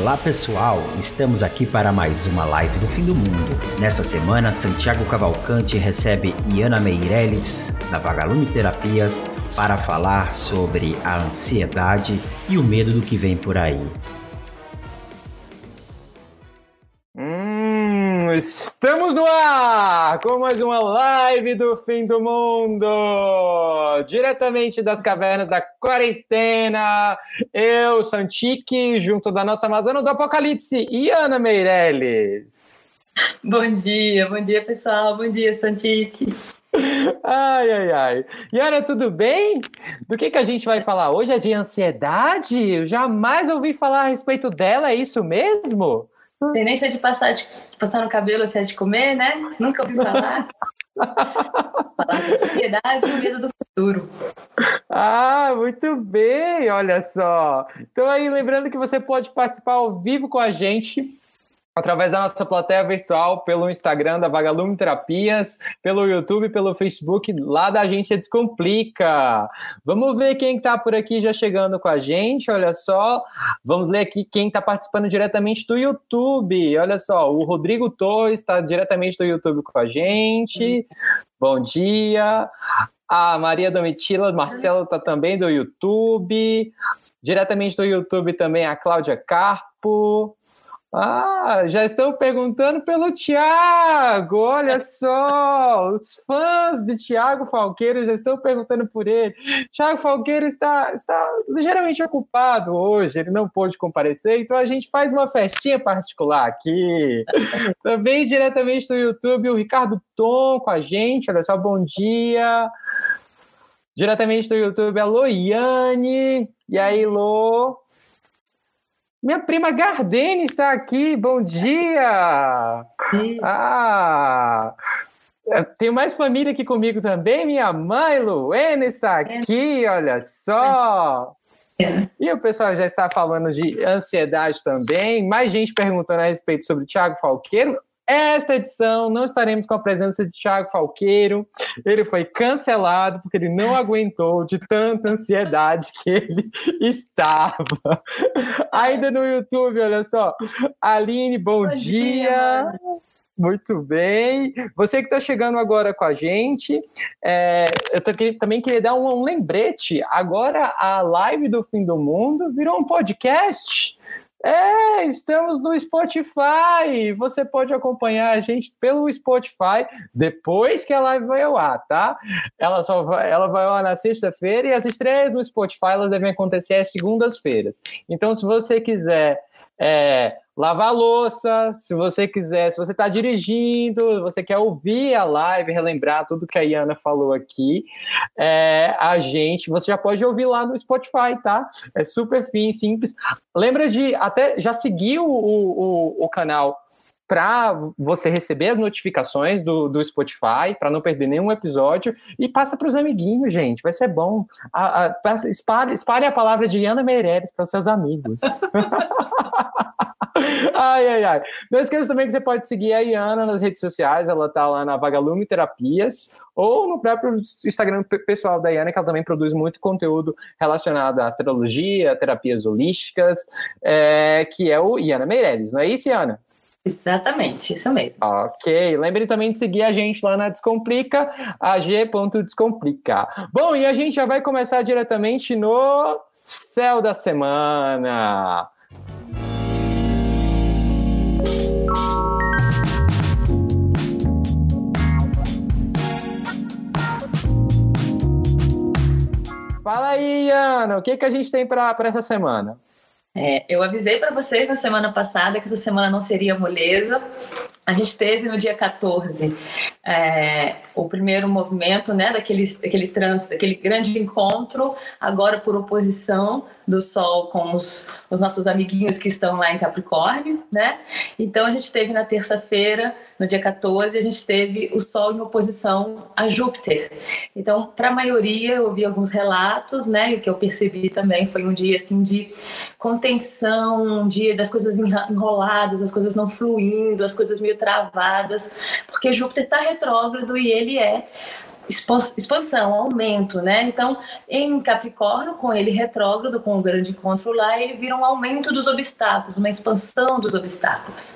Olá pessoal, estamos aqui para mais uma live do fim do mundo. Nesta semana, Santiago Cavalcante recebe Iana Meirelles, da Vagalume Terapias, para falar sobre a ansiedade e o medo do que vem por aí. Estamos no ar com mais uma live do fim do mundo, diretamente das cavernas da quarentena. Eu, Santique, junto da nossa Amazônia do Apocalipse, e Ana Meirelles. Bom dia, bom dia pessoal, bom dia Santique. Ai, ai, ai. Yara, tudo bem? Do que, que a gente vai falar hoje? É de ansiedade? Eu jamais ouvi falar a respeito dela, é isso mesmo? Tem nem se é de passar, de passar no cabelo, se é de comer, né? Nunca ouvi falar. falar de ansiedade e medo do futuro. Ah, muito bem, olha só. Então aí, lembrando que você pode participar ao vivo com a gente através da nossa plateia virtual, pelo Instagram da Vagalume Terapias, pelo YouTube, pelo Facebook, lá da agência Descomplica. Vamos ver quem está por aqui já chegando com a gente, olha só. Vamos ler aqui quem está participando diretamente do YouTube. Olha só, o Rodrigo Torres está diretamente do YouTube com a gente. Bom dia. A Maria Domitila Marcelo está também do YouTube. Diretamente do YouTube também a Cláudia Carpo. Ah, já estão perguntando pelo Tiago. Olha só, os fãs de Tiago Falqueiro já estão perguntando por ele. Tiago Falqueiro está, está ligeiramente ocupado hoje, ele não pôde comparecer, então a gente faz uma festinha particular aqui. Também diretamente do YouTube, o Ricardo Tom com a gente. Olha só, bom dia. Diretamente do YouTube, a Loiane. E aí, Lô? Minha prima Gardene está aqui, bom dia! Sim. Ah! Tenho mais família aqui comigo também, minha mãe Luena está é. aqui, olha só! É. E o pessoal já está falando de ansiedade também, mais gente perguntando a respeito sobre o Thiago Falqueiro. Esta edição não estaremos com a presença de Thiago Falqueiro. Ele foi cancelado porque ele não aguentou de tanta ansiedade que ele estava. Ainda no YouTube, olha só. Aline, bom, bom dia. dia muito bem. Você que está chegando agora com a gente, é, eu aqui, também queria dar um, um, lembrete. Agora a live do fim do mundo virou um podcast. É, estamos no Spotify. Você pode acompanhar a gente pelo Spotify depois que a live vai ao ar, tá? Ela só vai, ela vai ao ar na sexta-feira e as estreias no Spotify elas devem acontecer às segundas-feiras. Então, se você quiser é, lavar louça, se você quiser, se você está dirigindo, você quer ouvir a live, relembrar tudo que a Iana falou aqui, é, a gente, você já pode ouvir lá no Spotify, tá? É super fim, simples. Lembra de até já seguir o, o, o canal para você receber as notificações do, do Spotify, para não perder nenhum episódio, e passa para os amiguinhos, gente, vai ser bom. A, a, espalhe, espalhe a palavra de Ana Meireles para os seus amigos. ai, ai, ai. Não esqueça também que você pode seguir a Iana nas redes sociais, ela tá lá na Vagalume Terapias, ou no próprio Instagram pessoal da Iana, que ela também produz muito conteúdo relacionado à astrologia, terapias holísticas, é, que é o Iana Meireles, não é isso, Iana? Exatamente, isso mesmo. Ok, lembre também de seguir a gente lá na Descomplica, ag.descomplica. Bom, e a gente já vai começar diretamente no Céu da Semana. Fala aí, Ana, o que, que a gente tem para essa semana? É, eu avisei para vocês na semana passada que essa semana não seria moleza. A gente teve no dia 14 é, o primeiro movimento né, daquele, daquele trânsito, daquele grande encontro, agora por oposição do Sol com os, os nossos amiguinhos que estão lá em Capricórnio, né? Então a gente teve na terça-feira, no dia 14, a gente teve o Sol em oposição a Júpiter. Então, para a maioria, eu ouvi alguns relatos, né? E o que eu percebi também foi um dia assim de contenção, um dia das coisas enroladas, as coisas não fluindo, as coisas meio travadas, porque Júpiter está retrógrado e ele é expansão, aumento, né? Então, em Capricórnio, com ele retrógrado, com o grande encontro lá, ele vira um aumento dos obstáculos, uma expansão dos obstáculos.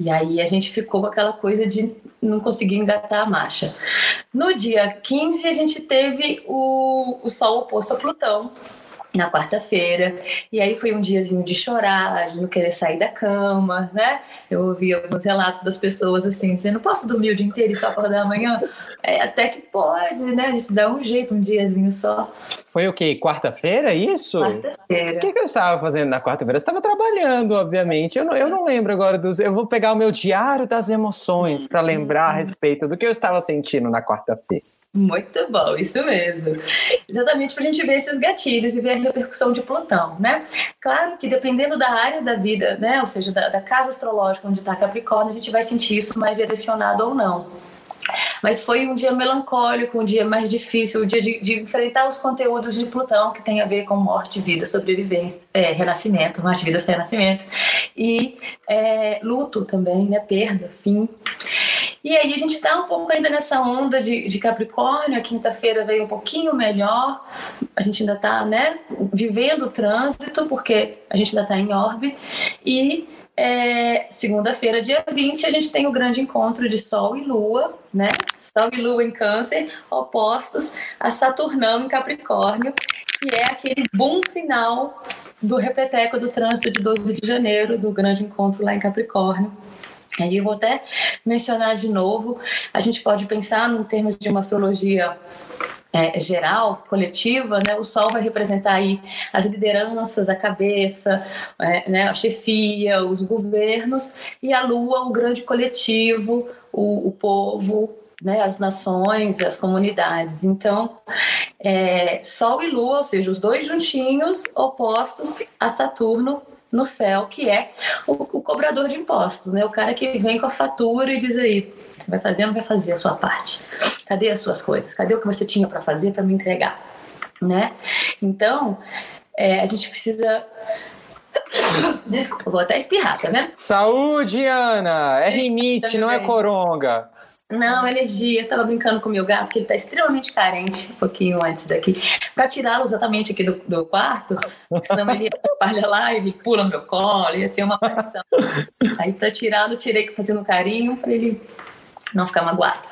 E aí a gente ficou com aquela coisa de não conseguir engatar a marcha. No dia 15, a gente teve o, o Sol oposto a Plutão, na quarta-feira. E aí foi um diazinho de chorar, de não querer sair da cama, né? Eu ouvi alguns relatos das pessoas assim, dizendo: posso dormir o dia inteiro e só acordar amanhã? É, até que pode, né? A gente dá um jeito, um diazinho só. Foi o quê? Quarta-feira, isso? Quarta-feira. O que, que eu estava fazendo na quarta-feira? Eu estava trabalhando, obviamente. Eu não, eu não lembro agora dos. Eu vou pegar o meu diário das emoções para lembrar a respeito do que eu estava sentindo na quarta-feira. Muito bom, isso mesmo. Exatamente para a gente ver esses gatilhos e ver a repercussão de Plutão, né? Claro que dependendo da área da vida, né? Ou seja, da, da casa astrológica onde está Capricórnio, a gente vai sentir isso mais direcionado ou não. Mas foi um dia melancólico, um dia mais difícil, um dia de, de, enfrentar os conteúdos de Plutão que tem a ver com morte, vida, sobrevivência, é, renascimento, morte, vida, renascimento. E é, luto também, né? Perda, fim. E aí a gente está um pouco ainda nessa onda de, de Capricórnio, a quinta-feira veio um pouquinho melhor, a gente ainda está né, vivendo o trânsito, porque a gente ainda está em orbe, e é, segunda-feira, dia 20, a gente tem o grande encontro de Sol e Lua, né? Sol e Lua em Câncer, opostos a Saturnão em Capricórnio, que é aquele boom final do repeteco do trânsito de 12 de janeiro, do grande encontro lá em Capricórnio. Aí eu vou até mencionar de novo, a gente pode pensar em termos de uma astrologia é, geral, coletiva, né, o Sol vai representar aí as lideranças, a cabeça, é, né, a chefia, os governos, e a Lua, o grande coletivo, o, o povo, né, as nações, as comunidades. Então, é, Sol e Lua, ou seja, os dois juntinhos, opostos a Saturno no céu, que é o, o, cobrador de impostos, né? O cara que vem com a fatura e diz aí, você vai fazer ou não vai fazer a sua parte? Cadê as suas coisas? Cadê o que você tinha para fazer para me entregar? Né? Então, é, a gente precisa Desculpa, vou até espirrar, tá né? Saúde, Ana! É rinite, não é coronga. Não, alergia. Eu tava brincando com o meu gato, que ele tá extremamente carente, um pouquinho antes daqui, para tirá-lo exatamente aqui do, do quarto, senão ele atrapalha lá, ele pula no meu colo, ia ser uma aparição. Aí, para tirá-lo, tirei fazendo um carinho para ele não ficar magoado.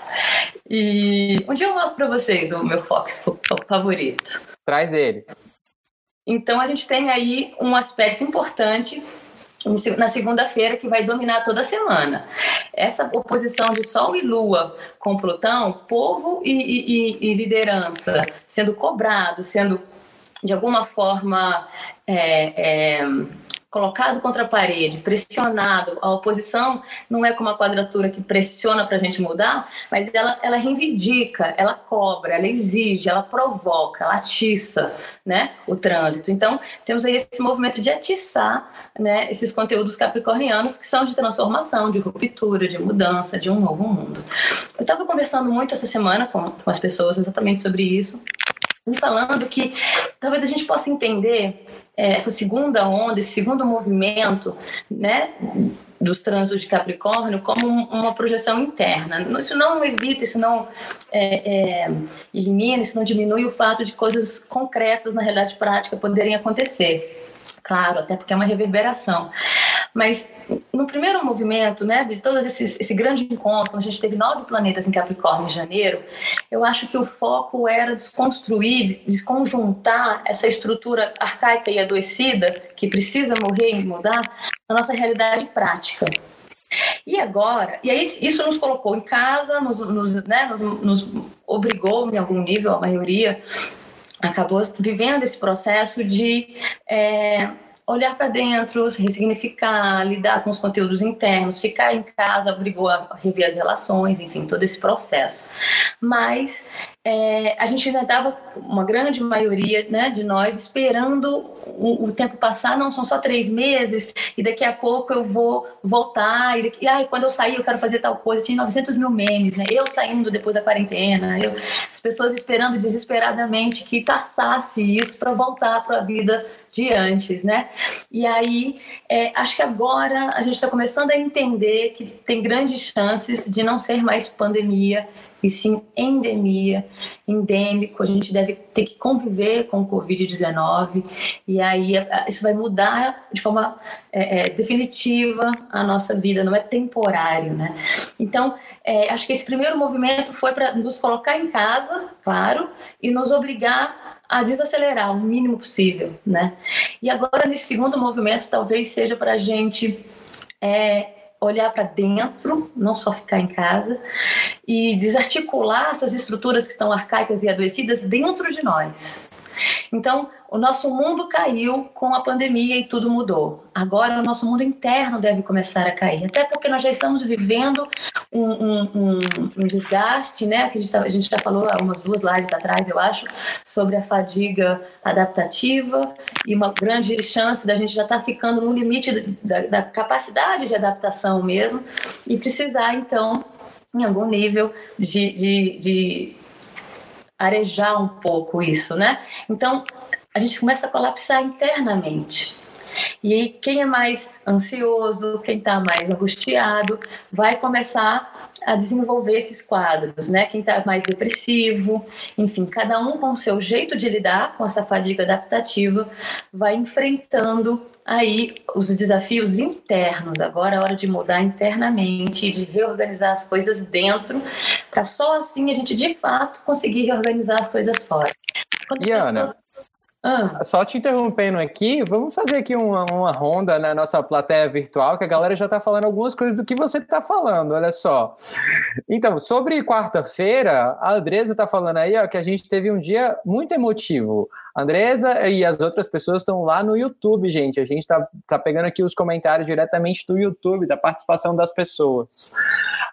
E um dia eu mostro para vocês o meu Fox favorito. Traz ele. Então, a gente tem aí um aspecto importante na segunda-feira que vai dominar toda a semana. Essa oposição de Sol e Lua com Plutão, povo e, e, e liderança sendo cobrado, sendo de alguma forma é, é, colocado contra a parede, pressionado, a oposição não é como a quadratura que pressiona para a gente mudar, mas ela, ela reivindica, ela cobra, ela exige, ela provoca, ela atiça né, o trânsito. Então, temos aí esse movimento de atiçar né, esses conteúdos capricornianos que são de transformação, de ruptura, de mudança, de um novo mundo. Eu estava conversando muito essa semana com, com as pessoas exatamente sobre isso, e falando que talvez a gente possa entender essa segunda onda, esse segundo movimento, né, dos trânsitos de Capricórnio como uma projeção interna. Isso não evita, isso não é, é, elimina, isso não diminui o fato de coisas concretas na realidade prática poderem acontecer. Claro, até porque é uma reverberação. Mas no primeiro movimento, né, de todo esse, esse grande encontro, quando a gente teve nove planetas em Capricórnio em janeiro, eu acho que o foco era desconstruir, desconjuntar essa estrutura arcaica e adoecida, que precisa morrer e mudar, na nossa realidade prática. E agora, e aí isso nos colocou em casa, nos, nos, né, nos, nos obrigou, em algum nível, a maioria, acabou vivendo esse processo de é, olhar para dentro, ressignificar, lidar com os conteúdos internos, ficar em casa obrigou a rever as relações, enfim, todo esse processo. Mas é, a gente ainda estava, uma grande maioria né, de nós, esperando o, o, tempo passar, não são só três meses, e daqui a pouco eu vou voltar, e, daqui, e ai, quando eu sair eu quero fazer tal coisa. Tinha 900 mil memes, né? Eu saindo depois da quarentena, eu, as pessoas esperando desesperadamente que passasse isso para voltar para a vida de antes, né? E aí, é, acho que agora a gente está começando a entender que tem grandes chances de não ser mais pandemia e sim endemia, endêmico. A gente deve ter que conviver com o Covid-19 e aí isso vai mudar de forma é, é, definitiva a nossa vida, não é temporário, né? Então, é, acho que esse primeiro movimento foi para nos colocar em casa, claro, e nos obrigar a desacelerar o mínimo possível, né? E agora nesse segundo movimento talvez seja para a gente é, olhar para dentro, não só ficar em casa, e desarticular essas estruturas que estão arcaicas e adoecidas dentro de nós. Então, o nosso mundo caiu com a pandemia e tudo mudou. Agora, o nosso mundo interno deve começar a cair, até porque nós já estamos vivendo um, um, um, um desgaste, né? Que a gente, tá, já falou há umas duas lives atrás, eu acho, sobre a fadiga adaptativa e uma grande chance da gente já estar tá ficando no limite da, da capacidade de adaptação mesmo e precisar, então, em algum nível de, de, de arejar um pouco isso, né? Então, a gente começa a colapsar internamente. E aí, quem é mais ansioso, quem está mais angustiado, vai começar a desenvolver esses quadros, né? Quem está mais depressivo, enfim, cada um com o seu jeito de lidar com essa fadiga adaptativa, vai enfrentando aí os desafios internos. Agora é hora de mudar internamente, de reorganizar as coisas dentro, para só assim a gente de fato conseguir reorganizar as coisas fora. Quando as pessoas ah. Só te interrompendo aqui, vamos fazer aqui uma, uma ronda na nossa plateia virtual, que a galera já está falando algumas coisas do que você está falando, olha só. Então, sobre quarta-feira, a Andresa está falando aí ó, que a gente teve um dia muito emotivo. A Andresa e as outras pessoas estão lá no YouTube, gente. A gente está tá pegando aqui os comentários diretamente do YouTube, da participação das pessoas.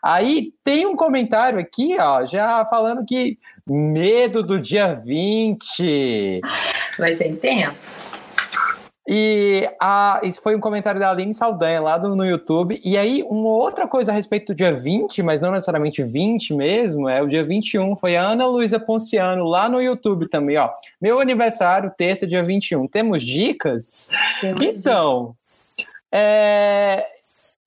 Aí tem um comentário aqui, ó, já falando que medo do dia 20. Vai ser intenso. E a, isso foi um comentário da Aline Saldanha lá do, no YouTube. E aí, uma outra coisa a respeito do dia 20, mas não necessariamente 20 mesmo, é o dia 21. Foi a Ana Luísa Ponciano lá no YouTube também, ó. Meu aniversário, terça, dia 21. Temos dicas? Temos então, dicas. É,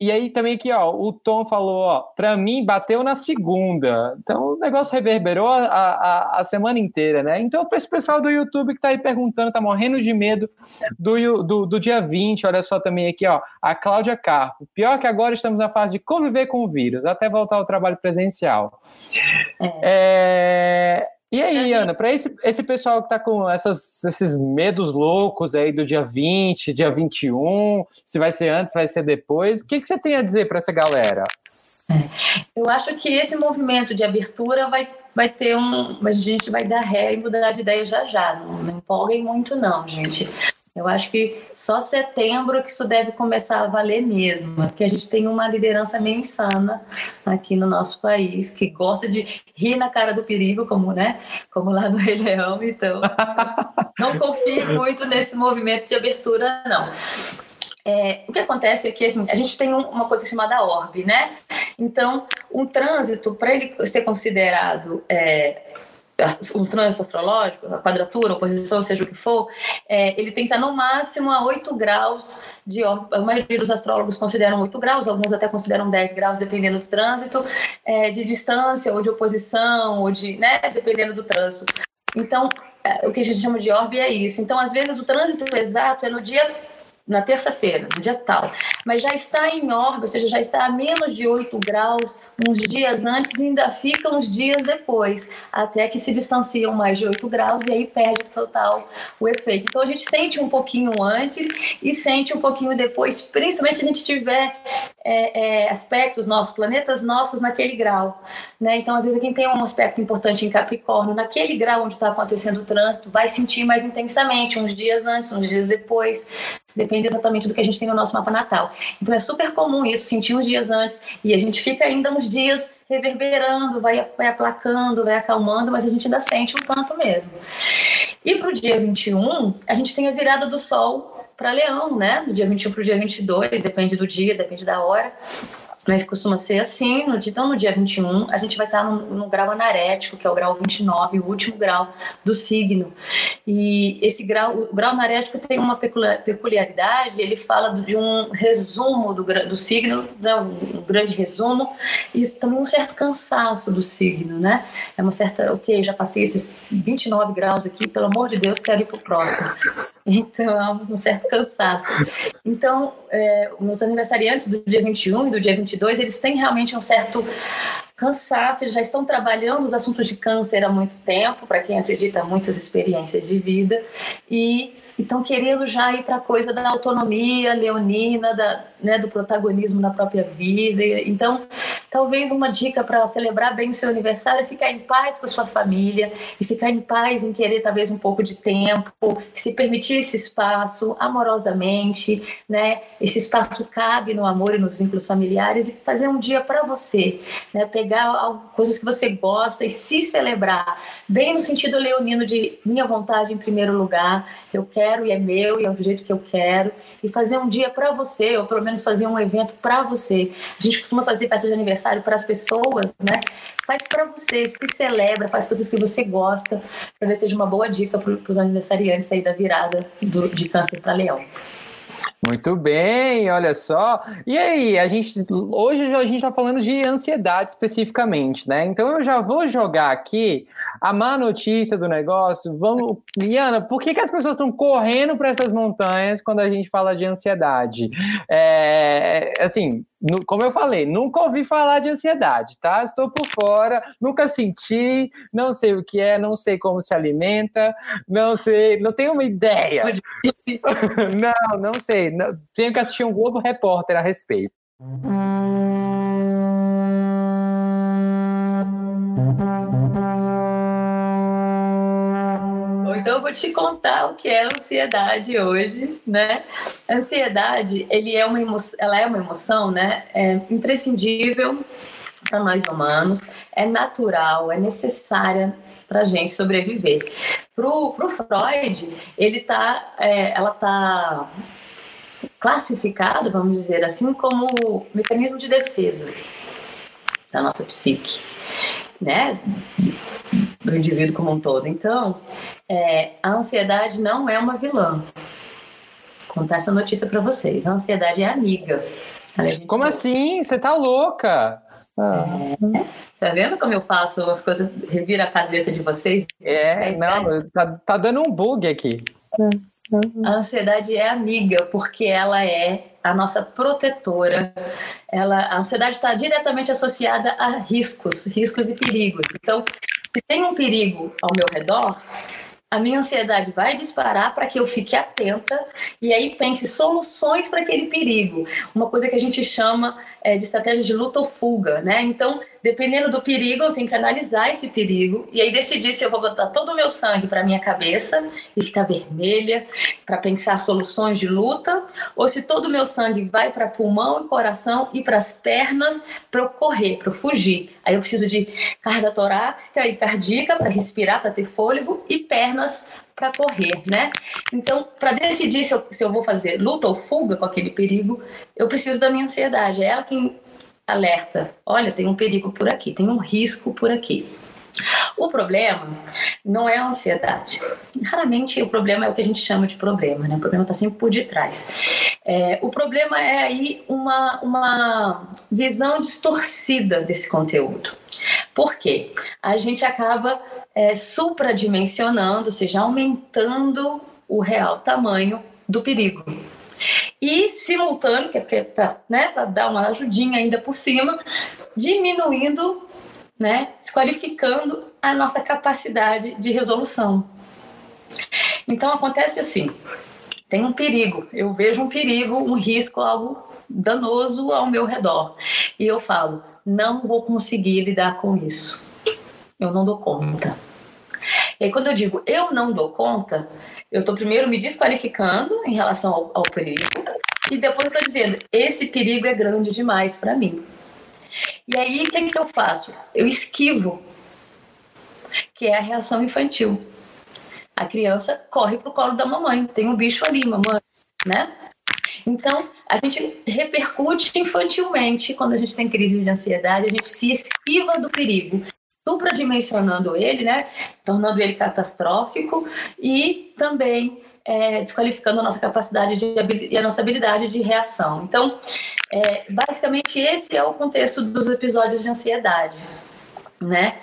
e aí também aqui, ó, o Tom falou, ó, para mim bateu na segunda. Então o negócio reverberou a, a, a semana inteira, né? Então para esse pessoal do YouTube que tá aí perguntando, tá morrendo de medo do, do, do dia 20, olha só também aqui, ó, a Cláudia Carpo. Pior que agora estamos na fase de conviver com o vírus, até voltar ao trabalho presencial. É... é... E aí, Ana, para esse, esse pessoal que está com essas, esses medos loucos aí do dia 20, dia 21, se vai ser antes, vai ser depois, o que, que você tem a dizer para essa galera? É, eu acho que esse movimento de abertura vai, vai ter um. A gente vai dar ré e mudar de ideia já já. Não, não empolguem muito, não, gente. Eu acho que só setembro que isso deve começar a valer mesmo, porque a gente tem uma liderança meio insana aqui no nosso país, que gosta de rir na cara do perigo, como, né, como lá no Rei Leão, então não confio muito nesse movimento de abertura, não. É, o que acontece é que assim, a gente tem um, uma coisa chamada orbe, né? Então, um trânsito, para ele ser considerado é, um trânsito astrológico, a quadratura, oposição, seja o que for, é, ele tem que estar no máximo a 8 graus de A maioria dos astrólogos consideram 8 graus, alguns até consideram 10 graus, dependendo do trânsito, é, de distância, ou de oposição, ou de. né, dependendo do trânsito. Então, é, o que a gente chama de orbe é isso. Então, às vezes, o trânsito exato é no dia na terça-feira, no dia tal, mas já está em órbita, ou seja, já está a menos de 8 graus uns dias antes e ainda fica uns dias depois, até que se distanciam mais de 8 graus e aí perde total o efeito. Então a gente sente um pouquinho antes e sente um pouquinho depois, principalmente se a gente tiver é, é, aspectos nossos, planetas nossos naquele grau. Né? Então, às vezes, quem tem um aspecto importante em Capricórnio, naquele grau onde está acontecendo o trânsito, vai sentir mais intensamente, uns dias antes, uns dias depois. Depende exatamente do que a gente tem no nosso mapa natal. Então, é super comum isso, sentir uns dias antes, e a gente fica ainda uns dias reverberando, vai, vai aplacando, vai acalmando, mas a gente ainda sente um tanto mesmo. E para o dia 21, a gente tem a virada do Sol para Leão, né? Do dia 21 para o dia 22, depende do dia, depende da hora. Mas costuma ser assim. No, então, no dia 21, a gente vai estar no, no, grau anarético, que é o grau 29, o último grau do signo. E esse grau, o grau anarético tem uma peculiaridade, ele fala de um resumo do, do signo, né, um grande resumo, e também um certo cansaço do signo, né? É uma certa, ok, já passei esses 29 graus aqui, pelo amor de Deus, quero ir para o próximo. Então, é um certo cansaço. Então, é, os aniversariantes do dia 21 e do dia 22, eles têm realmente um certo cansaço, eles já estão trabalhando os assuntos de câncer há muito tempo, para quem acredita, muitas experiências de vida, e estão querendo já ir para a coisa da autonomia leonina, da, né, do protagonismo na própria vida. Então, talvez uma dica para celebrar bem o seu aniversário é ficar em paz com a sua família e ficar em paz em querer talvez um pouco de tempo, se permitir esse espaço amorosamente, né? Esse espaço cabe no amor e nos vínculos familiares e fazer um dia para você, né? Pegar coisas que você gosta e se celebrar, bem no sentido leonino de minha vontade em primeiro lugar, eu quero e é meu e é do jeito que eu quero e fazer um dia para você, ou pelo menos fazer um evento para você. A gente costuma fazer festa de aniversário para as pessoas, né? Faz para você, se celebra, faz coisas que você gosta, se seja uma boa dica para os aniversariantes aí da virada do, de câncer para leão. Muito bem, olha só. E aí, a gente hoje a gente está falando de ansiedade especificamente, né? Então eu já vou jogar aqui a má notícia do negócio. Vamos, Liana, por que, que as pessoas estão correndo para essas montanhas quando a gente fala de ansiedade? É, assim, como eu falei, nunca ouvi falar de ansiedade, tá? Estou por fora, nunca senti, não sei o que é, não sei como se alimenta, não sei, não tenho uma ideia. não, não sei. Não, tenho que assistir um Globo Repórter a respeito. Então eu vou te contar o que é ansiedade hoje, né? A ansiedade, ele é uma emoção, ela é uma emoção, né? É imprescindível para nós humanos, é natural, é necessária para a gente sobreviver. Pro, pro Freud, ele tá, é, ela tá classificada, vamos dizer assim, como mecanismo de defesa da nossa psique, né? Do indivíduo como um todo. Então, é, a ansiedade não é uma vilã. Vou contar essa notícia para vocês. A ansiedade é amiga. Como assim? Você tá louca? Ah. É, tá vendo como eu faço as coisas, revira a cabeça de vocês? É, não, tá, tá dando um bug aqui. A ansiedade é amiga, porque ela é a nossa protetora. Ela, a ansiedade está diretamente associada a riscos, riscos e perigos. Então, se tem um perigo ao meu redor, a minha ansiedade vai disparar para que eu fique atenta e aí pense soluções para aquele perigo. Uma coisa que a gente chama é, de estratégia de luta ou fuga, né? Então, dependendo do perigo, eu tenho que analisar esse perigo e aí decidir se eu vou botar todo o meu sangue para minha cabeça e ficar vermelha para pensar soluções de luta, ou se todo o meu sangue vai para pulmão e coração e para as pernas para eu correr, para eu fugir. Aí eu preciso de carga torácica e cardíaca para respirar, para ter fôlego e pernas para correr, né? Então, para decidir se eu, se eu vou fazer luta ou fuga com aquele perigo, eu preciso da minha ansiedade. É ela quem alerta: olha, tem um perigo por aqui, tem um risco por aqui. O problema não é a ansiedade. Raramente o problema é o que a gente chama de problema, né? O problema está sempre por detrás. É, o problema é aí uma, uma visão distorcida desse conteúdo. Por quê? A gente acaba é, supradimensionando, ou seja, aumentando o real tamanho do perigo. E simultâneo, que é para né, dar uma ajudinha ainda por cima, diminuindo né, desqualificando a nossa capacidade de resolução. Então acontece assim: tem um perigo, eu vejo um perigo, um risco, algo danoso ao meu redor, e eu falo, não vou conseguir lidar com isso, eu não dou conta. E aí, quando eu digo eu não dou conta, eu estou primeiro me desqualificando em relação ao, ao perigo, e depois estou dizendo, esse perigo é grande demais para mim. E aí, o que, que eu faço? Eu esquivo, que é a reação infantil. A criança corre para o colo da mamãe, tem um bicho ali, mamãe, né? Então, a gente repercute infantilmente quando a gente tem crise de ansiedade, a gente se esquiva do perigo, supradimensionando ele, né? Tornando ele catastrófico e também é, desqualificando a nossa capacidade de, e a nossa habilidade de reação. Então, é, basicamente, esse é o contexto dos episódios de ansiedade né?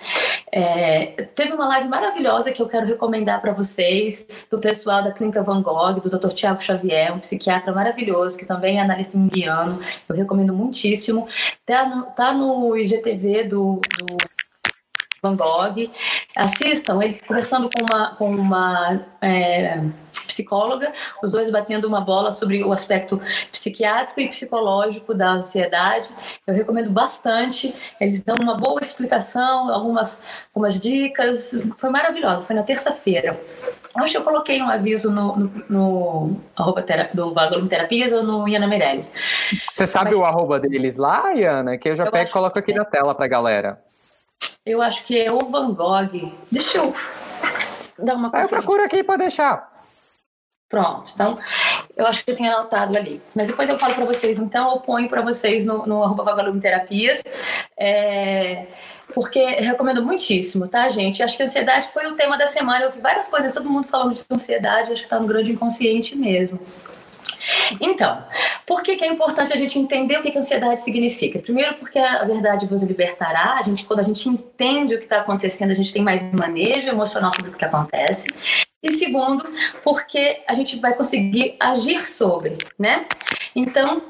É, teve uma live maravilhosa que eu quero recomendar para vocês, do pessoal da Clínica Van Gogh, do Dr. Tiago Xavier, um psiquiatra maravilhoso, que também é analista indiano. Eu recomendo muitíssimo. Tá no, tá no IGTV do, do Van Gogh. Assistam, ele conversando com uma, com uma é, psicóloga, os dois batendo uma bola sobre o aspecto psiquiátrico e psicológico da ansiedade. Eu recomendo bastante. Eles dão uma boa explicação, algumas, algumas dicas. Foi maravilhoso. Foi na terça-feira. Acho que eu coloquei um aviso no, no, no arroba do Vagalume Terapias ou no Iana Meirelles. Você sabe Mas, o arroba deles lá, Iana? Que eu já eu pego e coloco aqui é. na tela pra galera. Eu acho que é o Van Gogh. Deixa eu dar uma ah, Eu procuro aqui para deixar. Pronto, então eu acho que eu tinha anotado ali. Mas depois eu falo para vocês, então eu ponho para vocês no, no arroba Vagalume Terapias. É, porque recomendo muitíssimo, tá, gente? Acho que a ansiedade foi o tema da semana. Eu vi várias coisas, todo mundo falando de ansiedade, acho que está no grande inconsciente mesmo. Então, por que, que, é importante a gente entender o que, que ansiedade significa? Primeiro, porque a verdade vos libertará. A gente, quando a gente entende o que está acontecendo, a gente tem mais manejo emocional sobre o que acontece. E segundo, porque a gente vai conseguir agir sobre, né? Então,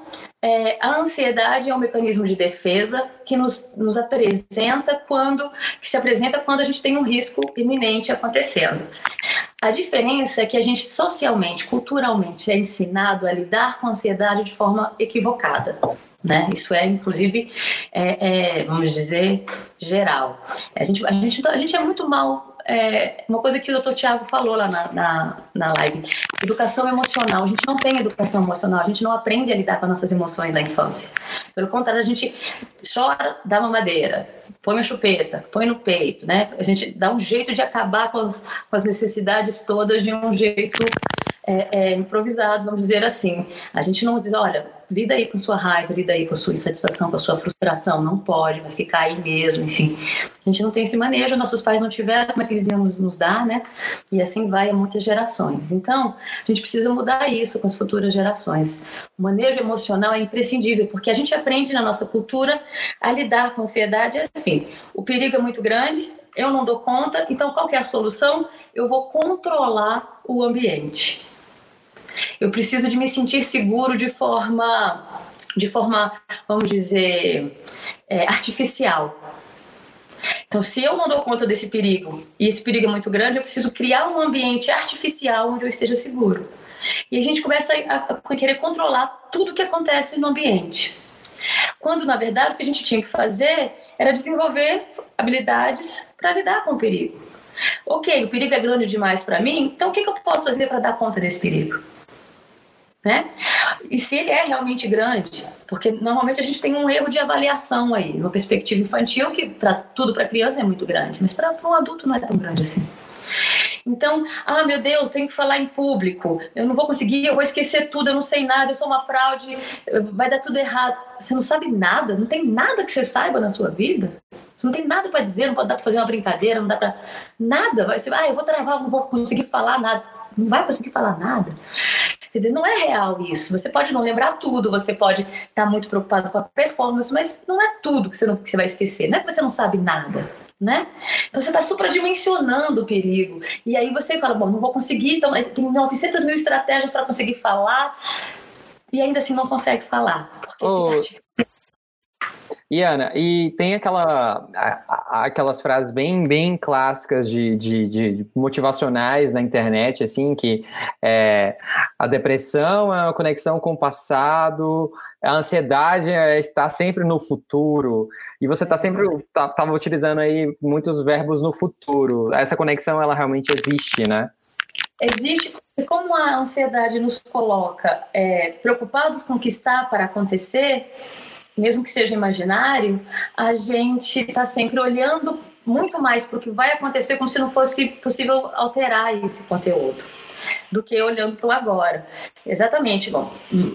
é, a ansiedade é um mecanismo de defesa que nos, nos apresenta quando que se apresenta quando a gente tem um risco iminente acontecendo. A diferença é que a gente socialmente, culturalmente é ensinado a lidar com a ansiedade de forma equivocada. Né? Isso é, inclusive, é, é, vamos dizer, geral. A gente, a, gente, a gente é muito mal é, uma coisa que o doutor Tiago falou lá na, na, na live: educação emocional. A gente não tem educação emocional, a gente não aprende a lidar com as nossas emoções na infância. Pelo contrário, a gente chora, dá uma madeira, põe uma chupeta, põe no peito, né? A gente dá um jeito de acabar com as, com as necessidades todas de um jeito é, é, improvisado, vamos dizer assim. A gente não diz, olha, lida aí com sua raiva, lida aí com sua insatisfação, com a sua frustração, não pode, vai ficar aí mesmo, enfim. A gente não tem esse manejo, nossos pais não tiveram, como é que eles iam nos, dar, né? E assim vai a muitas gerações. Então, a gente precisa mudar isso com as futuras gerações. O manejo emocional é imprescindível, porque a gente aprende na nossa cultura a lidar com a ansiedade assim. O perigo é muito grande, eu não dou conta, então qual é a solução? Eu vou controlar o ambiente. Eu preciso de me sentir seguro de forma, de forma, vamos dizer, é, artificial. Então, se eu não dou conta desse perigo e esse perigo é muito grande, eu preciso criar um ambiente artificial onde eu esteja seguro. E a gente começa a, querer controlar tudo que acontece no ambiente. Quando, na verdade, o que a gente tinha que fazer era desenvolver habilidades para lidar com o perigo. Ok, o perigo é grande demais para mim, então o que, que eu posso fazer para dar conta desse perigo? Né? E se ele é realmente grande, porque normalmente a gente tem um erro de avaliação aí, uma perspectiva infantil que para tudo para criança é muito grande, mas para um adulto não é tão grande assim. Então, ah, meu Deus, tenho que falar em público, eu não vou conseguir, eu vou esquecer tudo, eu não sei nada, eu sou uma fraude, vai dar tudo errado. Você não sabe nada, não tem nada que você saiba na sua vida. Você não tem nada para dizer, não pode dar para fazer uma brincadeira, não dá para nada. Vai ser, ah, eu vou travar, não vou conseguir falar nada. Não vai conseguir falar nada. Quer dizer, não é real isso. Você pode não lembrar tudo, você pode estar tá muito preocupado com a performance, mas não é tudo que você, não, que você vai esquecer. Não é que você não sabe nada. Né? Então você está supradimensionando o perigo. E aí você fala, bom, não vou conseguir, então tem 900 mil estratégias para conseguir falar, e ainda assim não consegue falar. Porque oh, e Ana, e tem aquela, aquelas frases bem, bem clássicas de, de, de motivacionais na internet, assim, que é, a depressão é uma conexão com o passado, a ansiedade é estar sempre no futuro, e você está sempre, estava tá, utilizando aí muitos verbos no futuro. Essa conexão, ela realmente existe, né? Existe, porque como a ansiedade nos coloca é, preocupados com o que está para acontecer, mesmo que seja imaginário, a gente está sempre olhando muito mais para o que vai acontecer como se não fosse possível alterar esse conteúdo. do que olhando para o agora. Exatamente, bom,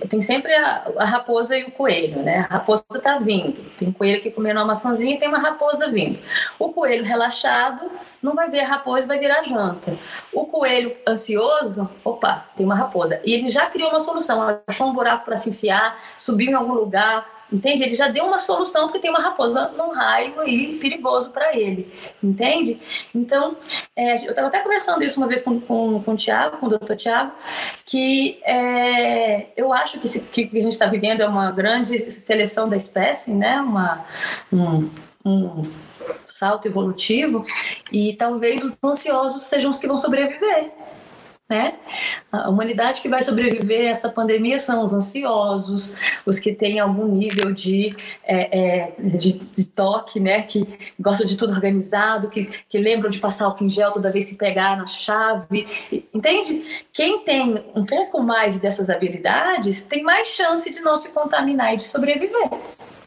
tem sempre a, a, raposa e o coelho, né? A raposa está vindo, tem um coelho aqui comendo uma maçãzinha e tem uma raposa vindo. O coelho relaxado não vai ver a raposa, vai virar janta. O coelho ansioso, opa, tem uma raposa. E ele já criou uma solução, achou um buraco para se enfiar, subiu em algum lugar, Entende? Ele já deu uma solução porque tem uma raposa num raio aí perigoso para ele. Entende? Então, é, eu estava até conversando isso uma vez com, com, com o Tiago, com o doutor Tiago, que é, eu acho que, o que a gente está vivendo é uma grande seleção da espécie, né? Uma, um, um salto evolutivo, e talvez os ansiosos sejam os que vão sobreviver né? A humanidade que vai sobreviver a essa pandemia são os ansiosos, os que têm algum nível de, é, é, de, de, toque, né? Que gostam de tudo organizado, que, que lembram de passar o gel toda vez que pegar na chave. Entende? Quem tem um pouco mais dessas habilidades tem mais chance de não se contaminar e de sobreviver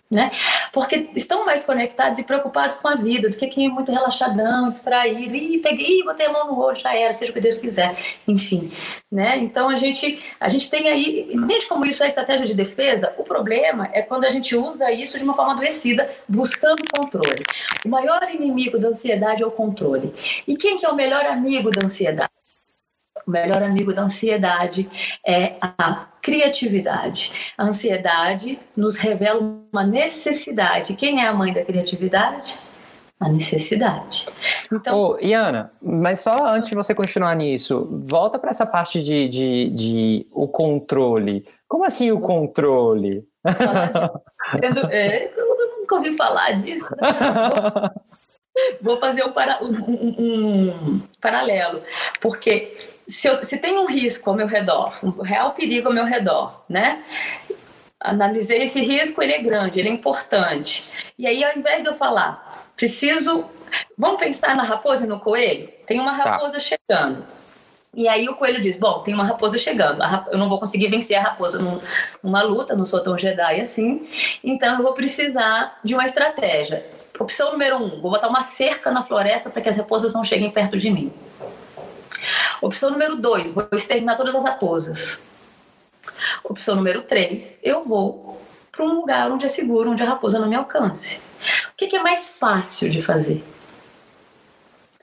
né? Porque estão mais conectados e preocupados com a vida do que quem é muito relaxadão, distraído, e peguei, ih, botei a mão no olho, já era, seja o que Deus quiser, enfim, né? Então a gente, a gente tem aí, entende como isso é estratégia de defesa? O problema é quando a gente usa isso de uma forma adoecida, buscando controle. O maior inimigo da ansiedade é o controle. E quem que é o melhor amigo da ansiedade? O melhor amigo da ansiedade é a criatividade. A ansiedade nos revela uma necessidade. Quem é a mãe da criatividade? A necessidade. Então, oh, Iana, mas só antes de você continuar nisso, volta para essa parte de, de, de, o controle. Como assim o controle? É, eu nunca ouvi falar disso. Né? Vou fazer um, para, um, um, um paralelo, porque se, eu, se tem um risco ao meu redor, um real perigo ao meu redor, né? Analisei esse risco, ele é grande, ele é importante. E aí, ao invés de eu falar, preciso. Vamos pensar na raposa e no coelho? Tem uma tá. raposa tá. chegando. E aí o coelho diz: Bom, tem uma raposa chegando. Eu não vou conseguir vencer a raposa numa luta, não sou tão Jedi assim. Então eu vou precisar de uma estratégia. Opção número um: vou botar uma cerca na floresta para que as raposas não cheguem perto de mim. Opção número dois, vou exterminar todas as raposas. Opção número três, eu vou para um lugar onde é seguro, onde a raposa não me alcance. O que, que é mais fácil de fazer?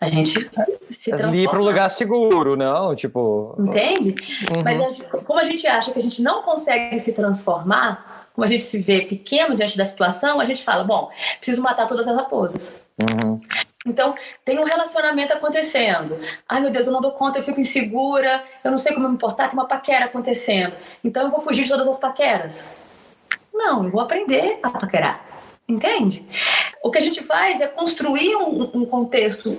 A gente se transforma. Ir para um lugar seguro, não? Tipo. Entende? Uhum. Mas a gente, como a gente acha que a gente não consegue se transformar, como a gente se vê pequeno diante da situação, a gente fala: bom, preciso matar todas as raposas. Uhum. Então, tem um relacionamento acontecendo. Ai, meu Deus, eu não dou conta, eu fico insegura, eu não sei como me importar, tem uma paquera acontecendo. Então, eu vou fugir de todas as paqueras. Não, eu vou aprender a paquerar. Entende? O que a gente faz é construir um, um, contexto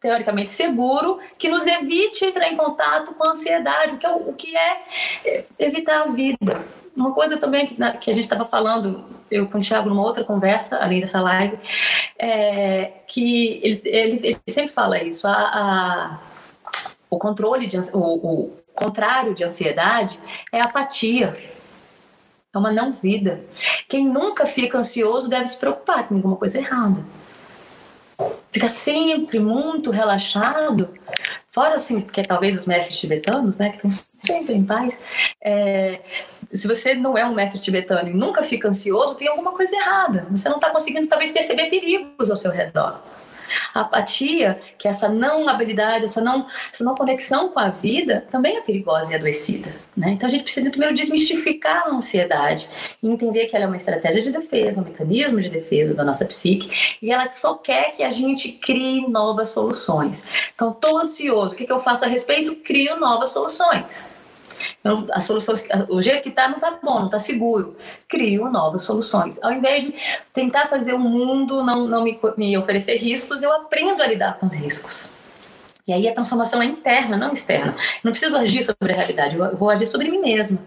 teoricamente seguro que nos evite entrar em contato com a ansiedade, o que é, o que é evitar a vida. Uma coisa também que, que a gente estava falando, eu com o Thiago, numa outra conversa, além dessa live, é que ele, ele, ele sempre fala isso, a, a, o controle, de, o, o contrário de ansiedade é apatia. É uma não vida. Quem nunca fica ansioso deve se preocupar, com alguma coisa errada fica sempre muito relaxado, fora assim, que é talvez os mestres tibetanos, né, que estão sempre em paz, é, se você não é um mestre tibetano e nunca fica ansioso, tem alguma coisa errada. Você não está conseguindo talvez perceber perigos ao seu redor. A apatia, que é essa não habilidade, essa não, essa não conexão com a vida, também é perigosa e adoecida. Né? Então a gente precisa primeiro desmistificar a ansiedade e entender que ela é uma estratégia de defesa, um mecanismo de defesa da nossa psique e ela só quer que a gente crie novas soluções. Então, estou ansioso, o que, que eu faço a respeito? Crio novas soluções. Então, a solução, o jeito que está não está bom, não está seguro. Crio novas soluções. Ao invés de tentar fazer o mundo não, não me, me oferecer riscos, eu aprendo a lidar com os riscos. E aí a transformação é interna, não externa. Não preciso agir sobre a realidade, eu vou agir sobre mim mesma.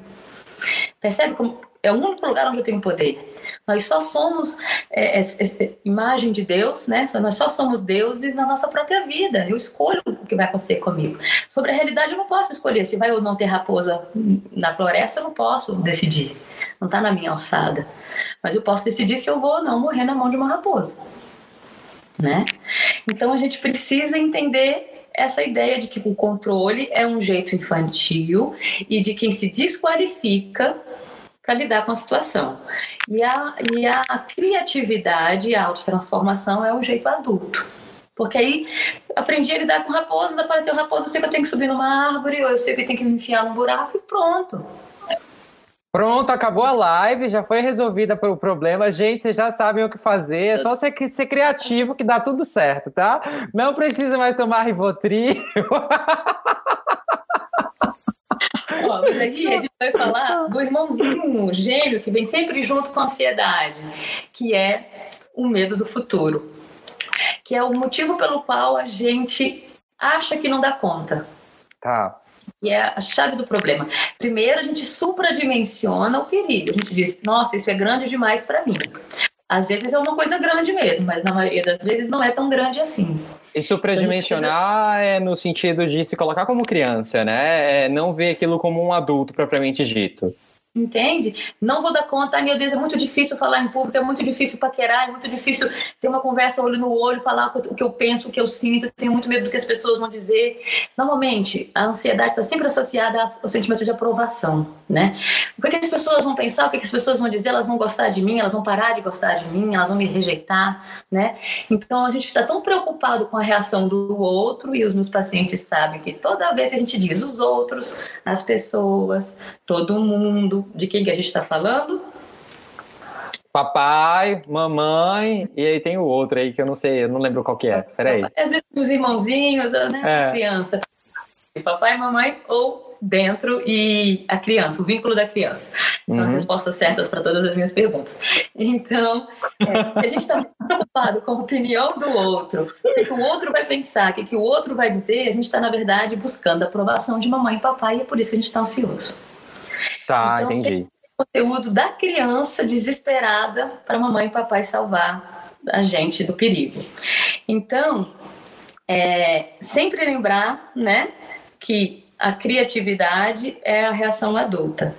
Percebe como é o único lugar onde eu tenho poder. Nós só somos é, é, é, imagem de Deus, né? Nós só somos deuses na nossa própria vida. Eu escolho o que vai acontecer comigo. Sobre a realidade, eu não posso escolher se vai ou não ter raposa na floresta. Eu não posso decidir. Não está na minha alçada. Mas eu posso decidir se eu vou ou não morrer na mão de uma raposa, né? Então a gente precisa entender essa ideia de que o controle é um jeito infantil e de quem se desqualifica para lidar com a situação. E a, e a criatividade e a autotransformação é um jeito adulto. Porque aí aprendi a lidar com raposas, apareceu raposa, eu sei que eu tenho que subir numa árvore, ou eu sei que eu tenho que me enfiar num buraco e pronto. Pronto, acabou a live, já foi resolvida o problema. Gente, vocês já sabem o que fazer. É só ser, ser criativo que dá tudo certo, tá? Não precisa mais tomar Rivotril. Ó, mas aqui a gente vai falar do irmãozinho gêmeo que vem sempre junto com a ansiedade, que é o medo do futuro. Que é o motivo pelo qual a gente acha que não dá conta. Tá que é a chave do problema. Primeiro, a gente supradimensiona o perigo. A gente diz, nossa, isso é grande demais para mim. Às vezes é uma coisa grande mesmo, mas na maioria das vezes não é tão grande assim. Supradimensionar então, é no sentido de se colocar como criança, né? É não ver aquilo como um adulto propriamente dito. Entende? Não vou dar conta, ai meu Deus, é muito difícil falar em público, é muito difícil paquerar, é muito difícil ter uma conversa olho no olho, falar o que eu penso, o que eu sinto, tenho muito medo do que as pessoas vão dizer. Normalmente, a ansiedade está sempre associada ao sentimento de aprovação, né? O que, as pessoas vão pensar, o que, as pessoas vão dizer, elas vão gostar de mim, elas vão parar de gostar de mim, elas vão me rejeitar, né? Então, a gente está tão preocupado com a reação do outro, e os meus pacientes sabem que toda vez que a gente diz os outros, as pessoas, todo mundo, de quem que a gente está falando? Papai, mamãe, e aí tem o outro aí que eu não sei, eu não lembro qual que é. Peraí. Às vezes os irmãozinhos, né? É. A criança. Papai, mamãe ou dentro e a criança, o vínculo da criança. São uhum. as respostas certas para todas as minhas perguntas. Então, é, se a gente está preocupado com a opinião do outro, o que, que, o outro vai pensar, o que, que o outro vai dizer, a gente está, na verdade, buscando a aprovação de mamãe e papai, e é por isso que a gente está ansioso. Tá, então, entendi. conteúdo da criança desesperada para mamãe e papai salvar a gente do perigo. Então, é, sempre lembrar, né, que a criatividade é a reação adulta.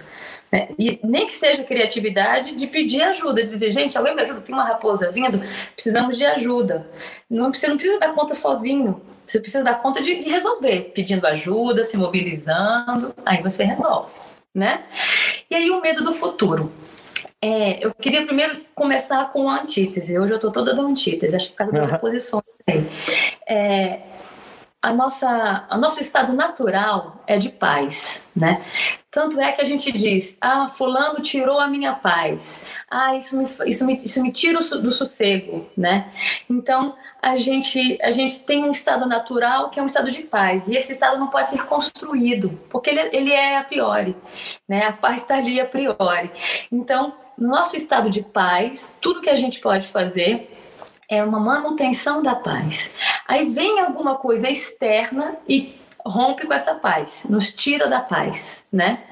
Né? E nem que seja criatividade de pedir ajuda, de dizer, gente, alguém me ajuda, tem uma raposa vindo, precisamos de ajuda. Não, você não precisa dar conta sozinho, você precisa dar conta de, de resolver, pedindo ajuda, se mobilizando, aí você resolve né? E aí o medo do futuro. É, eu queria primeiro começar com a antítese. Hoje eu estou toda da antítese, acho que por causa das oposições. É, a nossa, o nosso estado natural é de paz, né? Tanto é que a gente diz, ah, fulano tirou a minha paz, ah, isso me, isso me, isso me tira do sossego, né? Então, a gente, a gente tem um estado natural que é um estado de paz. E esse estado não pode ser construído, porque ele, ele é a priori. Né? A paz está ali a priori. Então, no nosso estado de paz, tudo que a gente pode fazer é uma manutenção da paz. Aí vem alguma coisa externa e rompe com essa paz, nos tira da paz, né?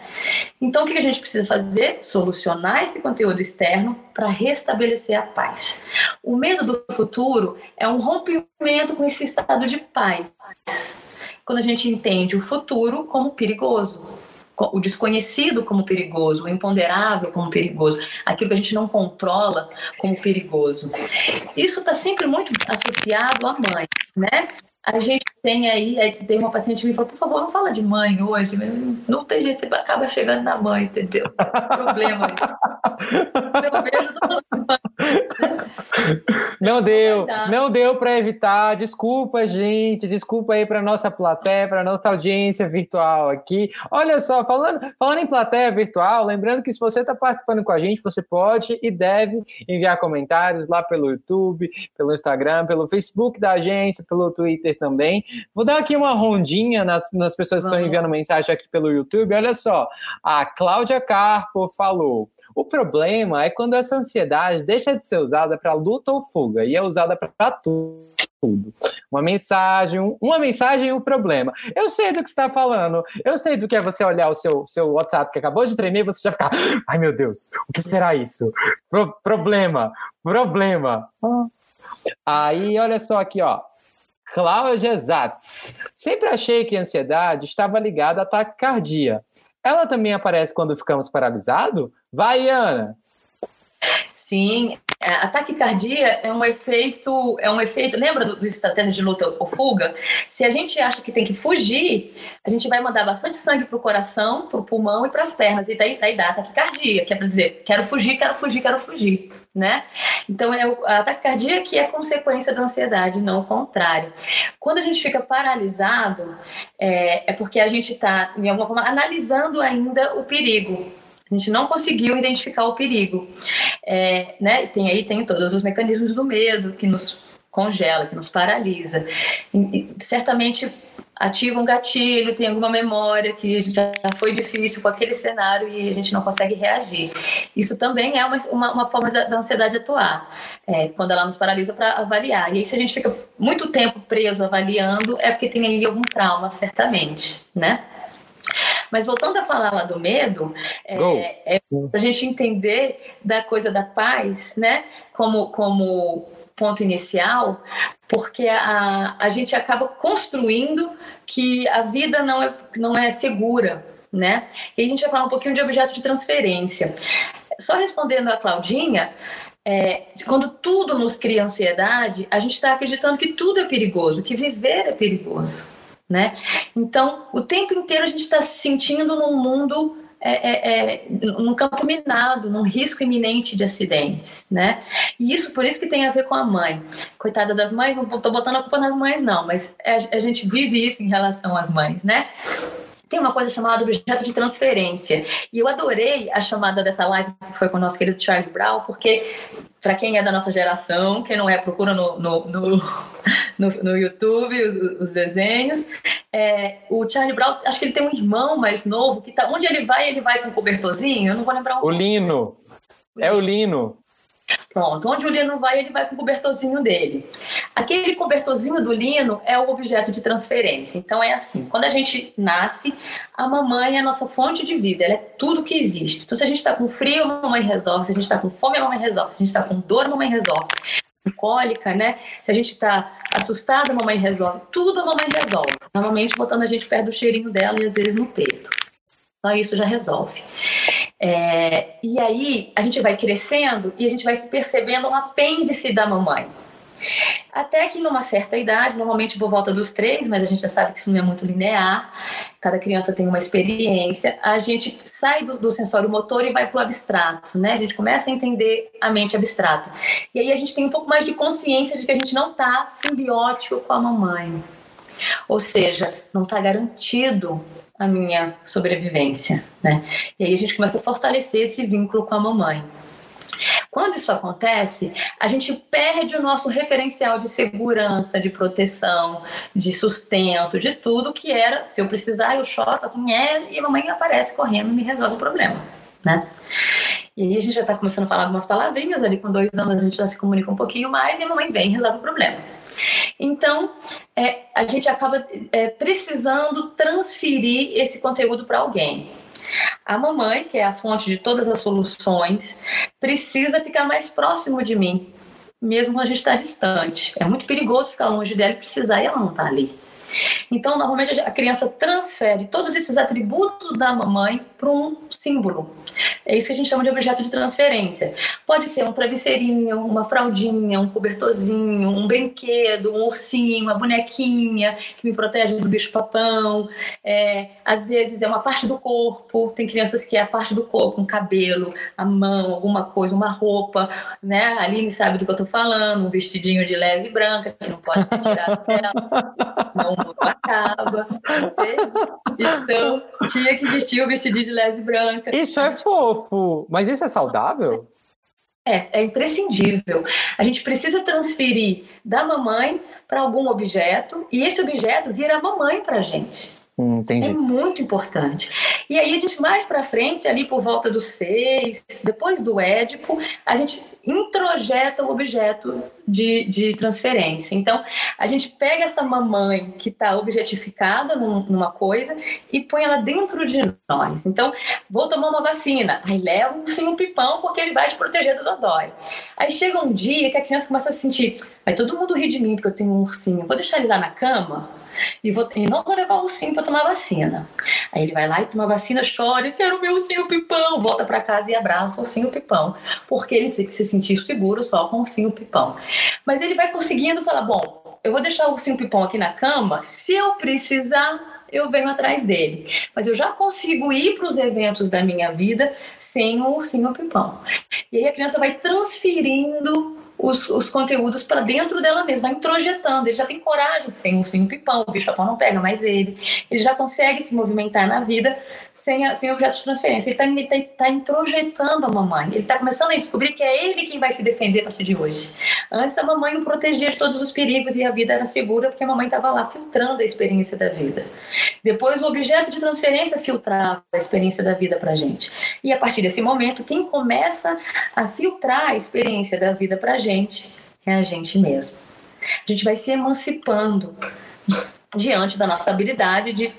Então o que a gente precisa fazer? Solucionar esse conteúdo externo para restabelecer a paz. O medo do futuro é um rompimento com esse estado de paz. Quando a gente entende o futuro como perigoso, o desconhecido como perigoso, o imponderável como perigoso, aquilo que a gente não controla como perigoso. Isso está sempre muito associado à mãe, né? A gente tem aí, tem uma paciente que me falou, por favor, não fala de mãe hoje, não tem jeito, você acaba chegando na mãe, entendeu? problema. Eu vejo Não deu, não deu para evitar. Desculpa, gente, desculpa aí para nossa plateia, para nossa audiência virtual aqui. Olha só, falando, falando em plateia virtual, lembrando que se você está participando com a gente, você pode e deve enviar comentários lá pelo YouTube, pelo Instagram, pelo Facebook da agência, pelo Twitter também. Vou dar aqui uma rondinha nas, nas pessoas que estão enviando mensagem aqui pelo YouTube. Olha só, a Cláudia Carpo falou: o problema é quando essa ansiedade deixa de ser usada para luta ou fuga e é usada para tudo tudo. Uma mensagem, uma mensagem e um problema. Eu sei do que está falando. Eu sei do que é você olhar o seu, seu WhatsApp que acabou de tremer e você já ficar, ai meu Deus, o que será isso? Pro, problema, problema. Aí, olha só aqui, ó. Cláudia Zatz. Sempre achei que a ansiedade estava ligada à taquicardia. Ela também aparece quando ficamos paralisados? Vai, Ana! Sim, a taquicardia é um efeito, é um efeito. Lembra do, do, estratégia de luta ou fuga? Se a gente acha que tem que fugir, a gente vai mandar bastante sangue para o coração, para o pulmão e para as pernas, e daí, daí dá a taquicardia, que é para dizer quero fugir, quero fugir, quero fugir, né? Então é a taquicardia que é consequência da ansiedade, não o contrário. Quando a gente fica paralisado, é, é porque a gente está, de alguma forma, analisando ainda o perigo. A gente não conseguiu identificar o perigo. É, né? Tem aí tem todos os mecanismos do medo que nos congela, que nos paralisa. E, certamente ativa um gatilho, tem alguma memória que já foi difícil com aquele cenário e a gente não consegue reagir. Isso também é uma, uma, uma forma da, da, ansiedade atuar, é, quando ela nos paralisa para avaliar. E aí, se a gente fica muito tempo preso avaliando, é porque tem aí algum trauma, certamente, né? Mas voltando a falar lá do medo, é, é para a gente entender da coisa da paz, né? Como, como ponto inicial, porque a, a gente acaba construindo que a vida não é, não é segura, né? E a gente vai falar um pouquinho de objeto de transferência. Só respondendo a Claudinha, é, quando tudo nos cria ansiedade, a gente está acreditando que tudo é perigoso, que viver é perigoso né? Então, o tempo inteiro a gente está se sentindo num mundo é, é, é, num campo minado, num risco iminente de acidentes, né? E isso, por isso que tem a ver com a mãe. Coitada das mães, não estou botando a culpa nas mães, não, mas é, a gente vive isso em relação às mães, né? tem uma coisa chamada objeto de transferência. E eu adorei a chamada dessa live que foi com o nosso querido Charlie Brown, porque, para quem é da nossa geração, quem não é, procura no, no, no, no, no YouTube os, os desenhos. É, o Charlie Brown, acho que ele tem um irmão mais novo, que tá onde ele vai, ele vai com um cobertorzinho. Eu não vou lembrar o. O Lino. É o Lino. Pronto, onde o lino vai, ele vai com o cobertorzinho dele. Aquele cobertorzinho do lino é o objeto de transferência. Então é assim, quando a gente nasce, a mamãe é a nossa fonte de vida, ela é tudo que existe. Então se a gente está com frio, a mamãe resolve, se a gente está com fome, a mamãe resolve, se a gente está com dor, a mamãe resolve. Cólica, né? Se a gente está assustada, a mamãe resolve. Tudo a mamãe resolve. Normalmente botando a gente perto do cheirinho dela e às vezes no peito. Só isso já resolve. É, e aí a gente vai crescendo e a gente vai se percebendo um apêndice da mamãe. Até que numa certa idade, normalmente por volta dos três, mas a gente já sabe que isso não é muito linear, cada criança tem uma experiência, a gente sai do, do sensório motor e vai para o abstrato, né? A gente começa a entender a mente abstrata. E aí a gente tem um pouco mais de consciência de que a gente não está simbiótico com a mamãe. Ou seja, não está garantido a minha sobrevivência, né? E aí a gente começa a fortalecer esse vínculo com a mamãe. Quando isso acontece, a gente perde o nosso referencial de segurança, de proteção, de sustento, de tudo que era, se eu precisar, eu choro, assim, é, e a mamãe aparece correndo e me resolve o problema, né? E aí a gente já está começando a falar algumas palavrinhas ali, com dois anos a gente já se comunica um pouquinho mais e a mamãe vem e resolve o problema. Então, é, a gente acaba é, precisando transferir esse conteúdo para alguém. A mamãe, que é a fonte de todas as soluções, precisa ficar mais próximo de mim, mesmo quando a gente está distante. É muito perigoso ficar longe dela e precisar e ela não está ali. Então, normalmente a criança transfere todos esses atributos da mamãe para um símbolo. É isso que a gente chama de objeto de transferência. Pode ser um travesseirinho, uma fraldinha, um cobertorzinho, um brinquedo, um ursinho, uma bonequinha que me protege do bicho-papão. É, às vezes é uma parte do corpo. Tem crianças que é a parte do corpo, um cabelo, a mão, alguma coisa, uma roupa. Né? A Aline sabe do que eu estou falando, um vestidinho de lese branca que não pode ser tirado dela. Não acaba. Então, tinha que vestir o vestidinho de lese branca. Isso é fofo, mas isso é saudável? É, é imprescindível. A gente precisa transferir da mamãe para algum objeto e esse objeto vira a mamãe para a gente. Entendi. É muito importante. E aí a gente mais para frente, ali por volta dos seis, depois do Édipo, a gente introjeta o objeto de, de transferência. Então, a gente pega essa mamãe que está objetificada num, numa coisa e põe ela dentro de nós. Então, vou tomar uma vacina, aí leva sim um pipão porque ele vai te proteger do dodói. Aí chega um dia que a criança começa a sentir, vai todo mundo rir de mim porque eu tenho um ursinho, vou deixar ele lá na cama? E, vou, e não vou levar o ursinho para tomar vacina. Aí ele vai lá e toma vacina, chora, quero meu ursinho pipão, volta para casa e abraça o ursinho pipão, porque ele se, se sentir seguro só com o ursinho pipão. Mas ele vai conseguindo falar, bom, eu vou deixar o ursinho pipão aqui na cama, se eu precisar, eu venho atrás dele. Mas eu já consigo ir para os eventos da minha vida sem o ursinho pipão. E aí a criança vai transferindo os, os conteúdos para dentro dela mesma, introjetando. Ele já tem coragem de ser um ursinho pipão, o bicho papão não pega mais ele. Ele já consegue se movimentar na vida sem, a, sem objetos de transferência. Ele está tá, tá introjetando a mamãe. Ele está começando a descobrir que é ele quem vai se defender a partir de hoje. Antes a mamãe o protegia de todos os perigos e a vida era segura porque a mamãe estava lá filtrando a experiência da vida. Depois o objeto de transferência filtrava a experiência da vida para a gente. E a partir desse momento, quem começa a filtrar a experiência da vida para a gente é a gente mesmo. A gente vai se emancipando diante da nossa habilidade de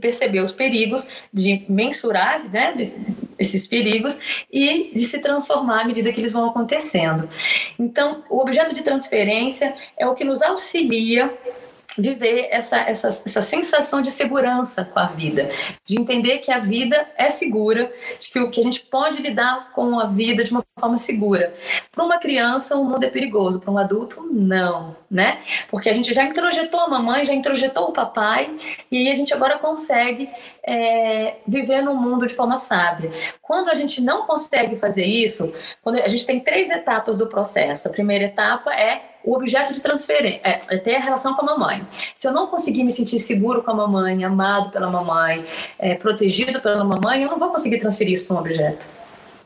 perceber os perigos, de mensurar né, esses perigos e de se transformar à medida que eles vão acontecendo. Então, o objeto de transferência é o que nos auxilia viver essa, essa, essa sensação de segurança com a vida, de entender que a vida é segura, de que, que a gente pode lidar com a vida de uma forma segura. Para uma criança, o mundo é perigoso, para um adulto, não, né? Porque a gente já introjetou a mamãe, já introjetou o papai, e a gente agora consegue é, viver no mundo de forma sábia. Quando a gente não consegue fazer isso, quando a gente tem três etapas do processo. A primeira etapa é o objeto de transferência, é, é, a relação com a mamãe. Se eu não conseguir me sentir seguro com a mamãe, amado pela mamãe, é, protegido pela mamãe, eu não vou conseguir transferir isso para um objeto.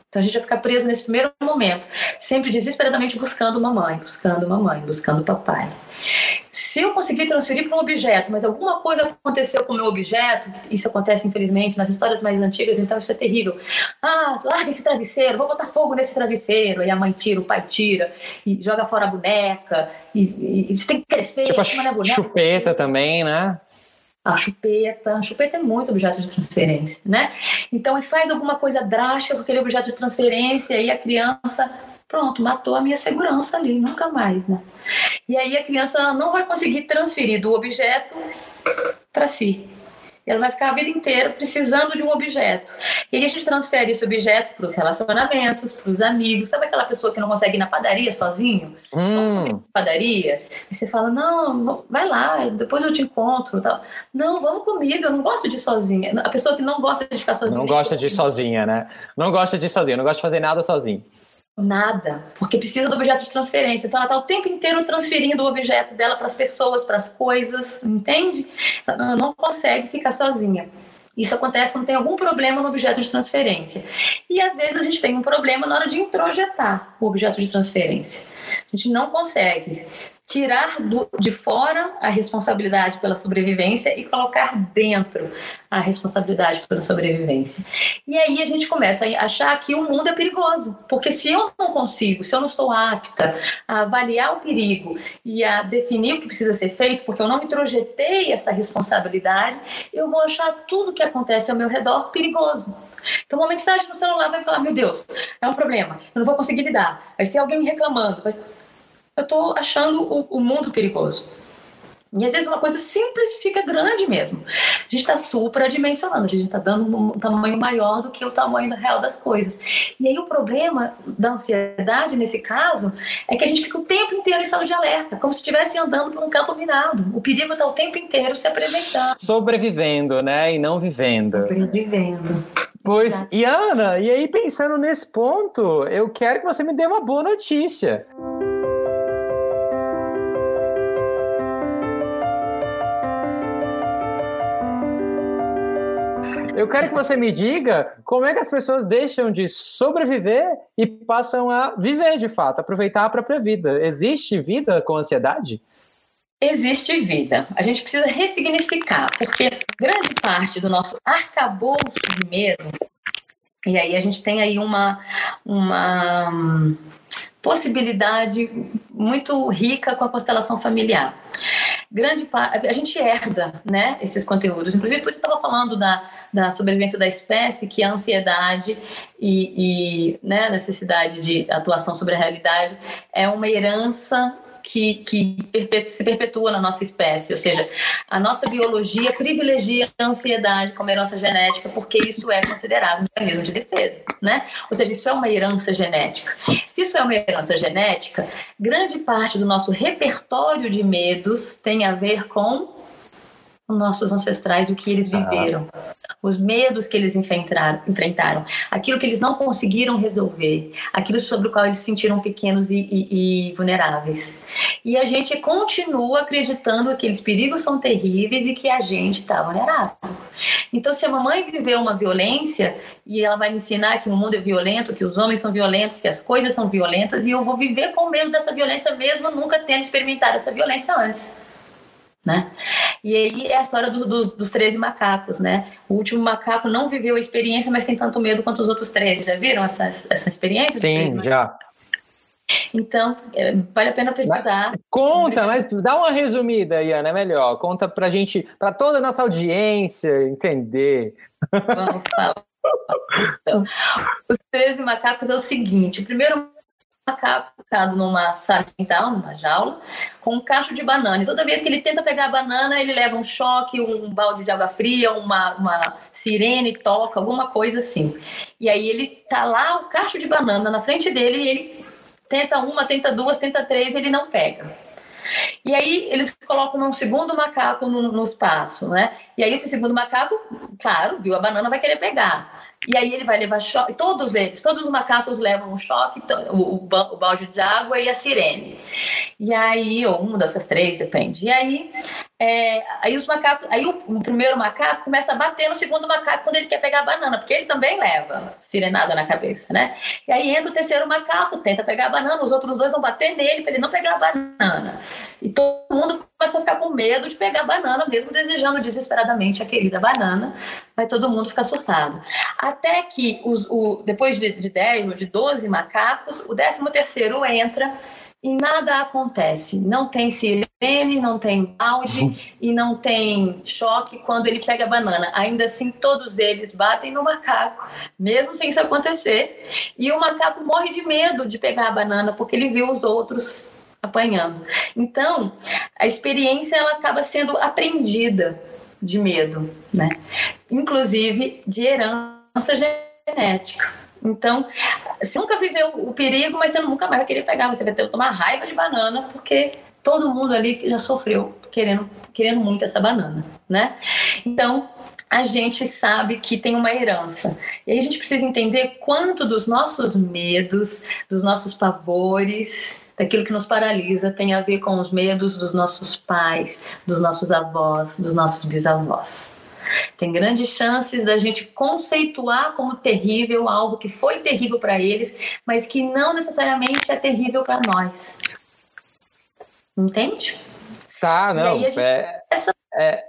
Então a gente vai ficar preso nesse primeiro momento, sempre desesperadamente buscando mamãe, buscando mamãe, buscando papai. Se eu conseguir transferir para um objeto, mas alguma coisa aconteceu com o meu objeto, isso acontece infelizmente nas histórias mais antigas, então isso é terrível. Ah, larga esse travesseiro, vou botar fogo nesse travesseiro. Aí a mãe tira, o pai tira, e joga fora a boneca, e, e, e você tem que crescer. Tipo a boneca, chupeta também, né? a chupeta. A chupeta é muito objeto de transferência, né? Então, ele faz alguma coisa drástica com aquele objeto de transferência e a criança Pronto, matou a minha segurança ali, nunca mais, né? E aí a criança não vai conseguir transferir do objeto para si. Ela vai ficar a vida inteira precisando de um objeto. E aí a gente transfere esse objeto para os relacionamentos, para os amigos. Sabe aquela pessoa que não consegue ir na padaria sozinho? Hum. padaria. E você fala, não, vai lá, depois eu te encontro. Tal. Não, vamos comigo, eu não gosto de ir sozinha. A pessoa que não gosta de ficar sozinha. Não gosta de ir sozinha, né? Não gosta de ir sozinha, não gosta de fazer nada sozinho. Nada, porque precisa do objeto de transferência. Então ela está o tempo inteiro transferindo o objeto dela para as pessoas, para as coisas, entende? Ela não consegue ficar sozinha. Isso acontece quando tem algum problema no objeto de transferência. E às vezes a gente tem um problema na hora de introjetar o objeto de transferência. A gente não consegue tirar do, de fora a responsabilidade pela sobrevivência e colocar dentro a responsabilidade pela sobrevivência. E aí a gente começa a achar que o mundo é perigoso, porque se eu não consigo, se eu não estou apta a avaliar o perigo e a definir o que precisa ser feito, porque eu não introjetei essa responsabilidade, eu vou achar tudo que acontece ao meu redor perigoso. Então, uma mensagem no celular vai falar: Meu Deus, é um problema, eu não vou conseguir lidar. Vai ser alguém me reclamando. Vai eu estou achando o, o, mundo perigoso. E às vezes uma coisa simples fica grande mesmo. A gente está supradimensionando, a gente está dando um tamanho maior do que o tamanho real das coisas. E aí o problema da ansiedade, nesse caso, é que a gente fica o tempo inteiro em estado de alerta, como se estivesse andando por um campo minado. O perigo está o tempo inteiro se apresentando. Sobrevivendo, né? E não vivendo. Sobrevivendo. Pois, Exato. e Ana, e aí pensando nesse ponto, eu quero que você me dê uma boa notícia. Eu quero que você me diga como é que as pessoas deixam de sobreviver e passam a viver de fato, aproveitar a própria vida. Existe vida com ansiedade? Existe vida. A gente precisa ressignificar, porque grande parte do nosso arcabouço de medo, e aí a gente tem aí uma, uma possibilidade muito rica com a constelação familiar grande parte, a gente herda, né, esses conteúdos. Inclusive, por isso eu estava falando da, da sobrevivência da espécie, que a ansiedade e, e né, a necessidade de atuação sobre a realidade é uma herança que, que se perpetua na nossa espécie, ou seja, a nossa biologia privilegia a ansiedade como herança genética, porque isso é considerado um mecanismo de defesa, né? Ou seja, isso é uma herança genética. Se isso é uma herança genética, grande parte do nosso repertório de medos tem a ver com nossos ancestrais, o que eles viveram, os medos que eles enfrentaram, enfrentaram, aquilo que eles não conseguiram resolver, aquilo sobre o qual eles se sentiram pequenos e, e, e vulneráveis. E a gente continua acreditando que aqueles perigos são terríveis e que a gente está vulnerável. Então, se a mamãe viveu uma violência e ela vai me ensinar que o mundo é violento, que os homens são violentos, que as coisas são violentas, e eu vou viver com medo dessa violência mesmo nunca tendo experimentado essa violência antes né? E aí é a história dos, dos, dos 13 macacos, né? O último macaco não viveu a experiência, mas tem tanto medo quanto os outros 13. Já viram essa, essa experiência? Sim, já. Então, é, vale a pena pesquisar. Conta, mas dá uma resumida, Iana, é melhor. Conta pra gente, pra toda a nossa audiência entender. Vamos falar. Então, os 13 macacos é o seguinte: o primeiro macaco ficado numa sala quintal, numa jaula, com um cacho de banana. E toda vez que ele tenta pegar a banana, ele leva um choque, um balde de água fria, uma, uma sirene toca, alguma coisa assim. E aí ele tá lá, o cacho de banana na frente dele, e ele tenta uma, tenta duas, tenta três, ele não pega. E aí eles colocam um segundo macaco no, no espaço, né? E aí esse segundo macaco, claro, viu a banana, vai querer pegar. E aí ele vai levar choque, todos eles, todos os macacos levam um choque, o, o, balde de água e a sirene. E aí, ou uma dessas três, depende. E aí, é, aí os macacos, aí o, o, primeiro macaco começa a bater no segundo macaco quando ele quer pegar a banana, porque ele também leva sirenada na cabeça, né? E aí entra o terceiro macaco, tenta pegar a banana, os outros dois vão bater nele para ele não pegar a banana. E todo mundo começa a ficar com medo de pegar a banana, mesmo desejando desesperadamente a querida banana, vai todo mundo ficar surtado. Até que os, o, depois de, de 10 ou de 12 macacos, o décimo terceiro entra e nada acontece. Não tem sirene, não tem balde uhum. e não tem choque quando ele pega a banana. Ainda assim, todos eles batem no macaco, mesmo sem isso acontecer. E o macaco morre de medo de pegar a banana porque ele viu os outros apanhando. Então, a experiência ela acaba sendo aprendida de medo, né? Inclusive de herança genética. Então, você nunca viveu o perigo, mas você nunca mais vai querer pegar, você vai ter que tomar raiva de banana, porque todo mundo ali já sofreu querendo, querendo muito essa banana, né? Então, a gente sabe que tem uma herança. E aí a gente precisa entender quanto dos nossos medos, dos nossos pavores, daquilo que nos paralisa tem a ver com os medos dos nossos pais, dos nossos avós, dos nossos bisavós. Tem grandes chances da gente conceituar como terrível algo que foi terrível para eles, mas que não necessariamente é terrível para nós. Entende? Tá, não. Gente... É, é,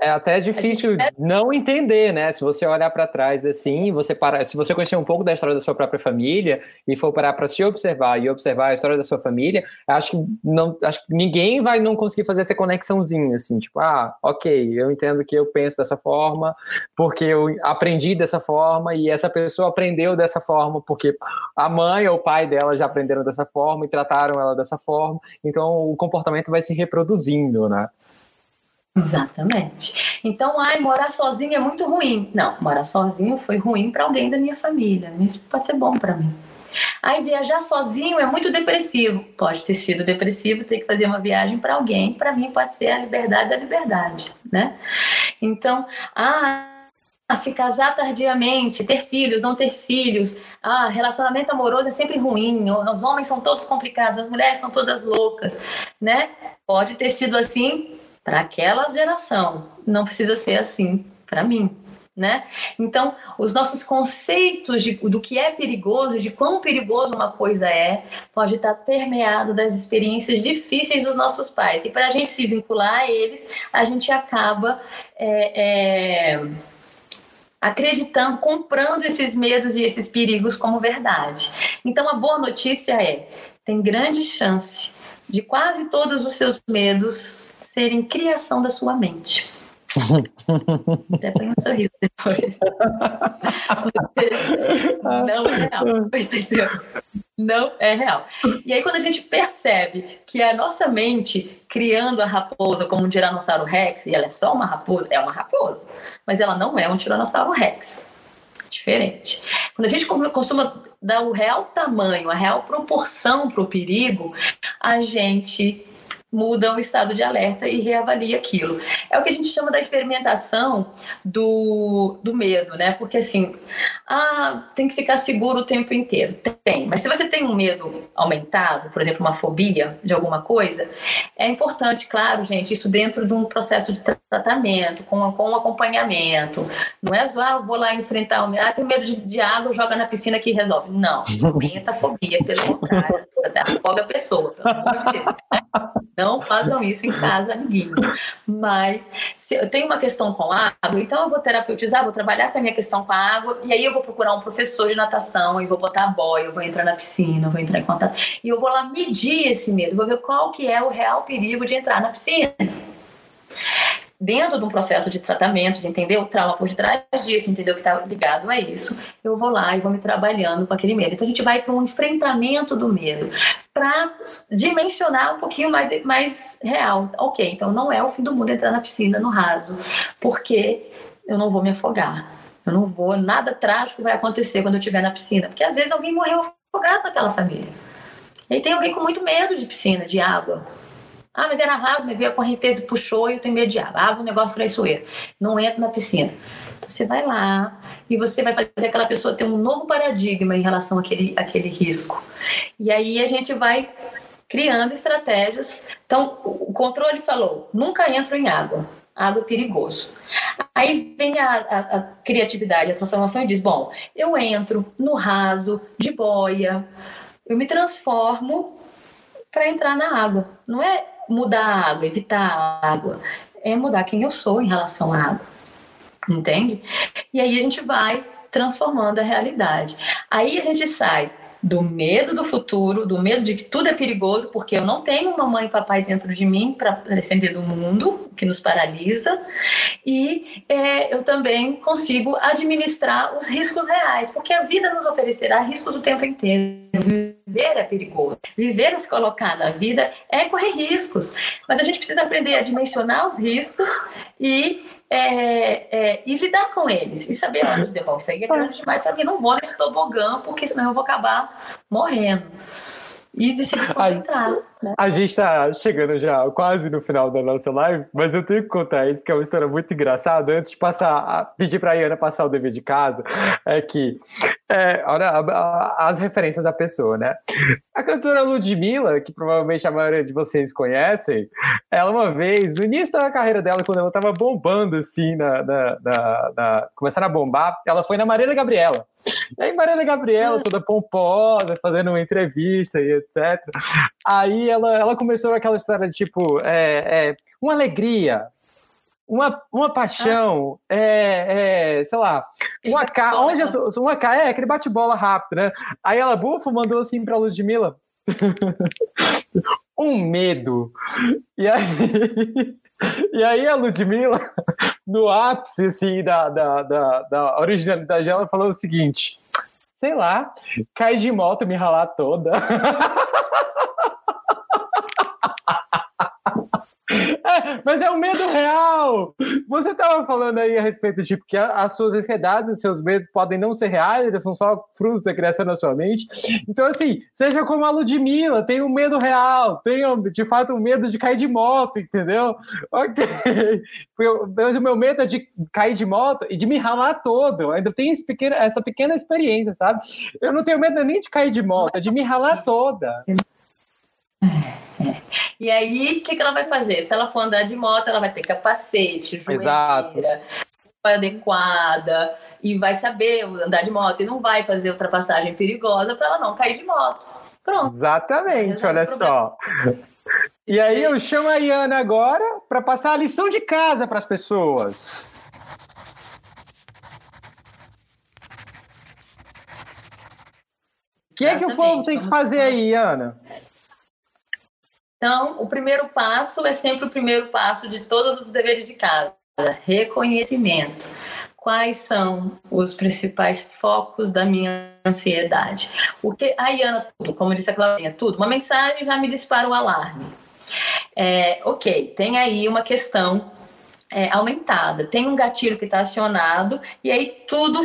é até difícil gente... não entender, né? Se você olhar para trás assim, você para, se você conhecer um pouco da história da sua própria família e for parar para se observar e observar a história da sua família, acho que não, acho que ninguém vai não conseguir fazer essa conexãozinha assim, tipo, ah, ok, eu entendo que eu penso dessa forma porque eu aprendi dessa forma e essa pessoa aprendeu dessa forma porque a mãe ou o pai dela já aprenderam dessa forma e trataram ela dessa forma, então o comportamento vai se reproduzindo, né? Exatamente. Então, ai, morar sozinho é muito ruim. Não, morar sozinho foi ruim para alguém da minha família, mas pode ser bom para mim. Ai, viajar sozinho é muito depressivo. Pode ter sido depressivo ter que fazer uma viagem para alguém. Para mim, pode ser a liberdade da liberdade, né? Então, ah, se casar tardiamente, ter filhos, não ter filhos, ah, relacionamento amoroso é sempre ruim, os homens são todos complicados, as mulheres são todas loucas, né? Pode ter sido assim para aquela geração. Não precisa ser assim para mim. Né? Então, os nossos conceitos de, do que é perigoso, de quão perigoso uma coisa é, pode estar permeado das experiências difíceis dos nossos pais. E para a gente se vincular a eles, a gente acaba é, é, acreditando, comprando esses medos e esses perigos como verdade. Então, a boa notícia é: tem grande chance de quase todos os seus medos serem criação da sua mente. Até põe um sorriso depois. não é real, entendeu? Não é real. E aí, quando a gente percebe que a nossa mente, criando a raposa como um Tiranossauro Rex, e ela é só uma raposa, é uma raposa, mas ela não é um Tiranossauro Rex. Diferente. Quando a gente costuma dar o real tamanho, a real proporção para o perigo, a gente muda o estado de alerta e reavalia aquilo. É o que a gente chama da experimentação do, do medo, né? Porque assim, ah, tem que ficar seguro o tempo inteiro. Tem, mas se você tem um medo aumentado, por exemplo, uma fobia de alguma coisa, é importante, claro, gente, isso dentro de um processo de tratamento, com, com um acompanhamento. Não é só, ah, vou lá enfrentar o medo, ah, tem medo de, de água, joga na piscina que resolve. Não, aumenta a fobia, pelo contrário, afoga a pessoa, pelo amor de Deus. Não façam isso em casa, amiguinhos. Mas se eu tenho uma questão com água, então eu vou terapeutizar, vou trabalhar essa minha questão com a água, e aí eu vou procurar um professor de natação, e vou botar a boia, eu vou entrar na piscina, eu vou entrar em contato, e eu vou lá medir esse medo, vou ver qual que é o real perigo de entrar na piscina dentro de um processo de tratamento, de entender o trauma por detrás disso, entender o que está ligado a isso, eu vou lá e vou me trabalhando com aquele medo. Então a gente vai para um enfrentamento do medo, para dimensionar um pouquinho mais, mais real. Ok, então não é o fim do mundo entrar na piscina no raso, porque eu não vou me afogar. Eu não vou, nada trágico vai acontecer quando eu estiver na piscina, porque às vezes alguém morreu afogado naquela família. E tem alguém com muito medo de piscina, de água. Ah, mas era raso, me veio a correnteza, puxou e eu de água. Água é um negócio traiçoeiro. Não entro na piscina. Então você vai lá e você vai fazer aquela pessoa ter um novo paradigma em relação àquele, àquele risco. E aí a gente vai criando estratégias. Então, o controle falou: nunca entro em água. Água é perigoso. Aí vem a, a, a criatividade, a transformação e diz: bom, eu entro no raso, de boia, eu me transformo para entrar na água. Não é mudar a água, evitar a água, é mudar quem eu sou em relação à água. Entende? E aí a gente vai transformando a realidade. Aí a gente sai do medo do futuro, do medo de que tudo é perigoso, porque eu não tenho mamãe e papai dentro de mim para defender do mundo, que nos paralisa, e é, eu também consigo administrar os riscos reais, porque a vida nos oferecerá riscos o tempo inteiro. Viver é perigoso. Viver é se colocar na vida é correr riscos, mas a gente precisa aprender a dimensionar os riscos e é, é, e lidar com eles e saber onde dizer, bom, isso aí é grande demais para mim, não vou nesse tobogã, porque senão eu vou acabar morrendo. E decidi entrar. Né? A gente está chegando já quase no final da nossa live, mas eu tenho que contar isso, porque é uma história muito engraçada. Antes de passar, pedir para a Iana passar o dever de casa, é que, é, olha, as referências da pessoa, né? A cantora Ludmilla, que provavelmente a maioria de vocês conhecem, ela uma vez, no início da carreira dela, quando ela estava bombando, assim, na, na, na, na, começando a bombar, ela foi na Marília Gabriela. E aí, Marília Gabriela, toda pomposa, fazendo uma entrevista e etc. Aí ela, ela começou aquela história de tipo, é, é, uma alegria, uma, uma paixão, ah. é, é, sei lá, uma K, onde uma K, é aquele bate-bola rápido, né? Aí ela, bufa, mandou assim pra Ludmilla. um medo. E aí, e aí a Ludmilla, no ápice assim, da, da, da, da originalidade dela, falou o seguinte: sei lá, cai de moto me ralar toda. É, mas é um medo real. Você estava falando aí a respeito de que as suas ansiedades, os seus medos podem não ser reais, eles são só frutos da criação na sua mente. Então, assim, seja como a Ludmilla, tem um medo real, tenha de fato um medo de cair de moto, entendeu? Ok. Mas o meu medo é de cair de moto e de me ralar todo. Eu ainda tem essa pequena experiência, sabe? Eu não tenho medo nem de cair de moto, é de me ralar toda. E aí, o que, que ela vai fazer? Se ela for andar de moto, ela vai ter capacete, joelheira, adequada, e vai saber andar de moto, e não vai fazer ultrapassagem perigosa para ela não cair de moto. Pronto. Exatamente, olha só. E aí eu chamo a Iana agora para passar a lição de casa para as pessoas. O que é que o povo tem que fazer aí, Ana? Então, o primeiro passo é sempre o primeiro passo de todos os deveres de casa. reconhecimento. Quais são os principais focos da minha ansiedade? O que a Iana tudo, como disse a Claudinha, tudo. Uma mensagem já me dispara o alarme. É, ok, tem aí uma questão é, aumentada. Tem um gatilho que está acionado e aí tudo.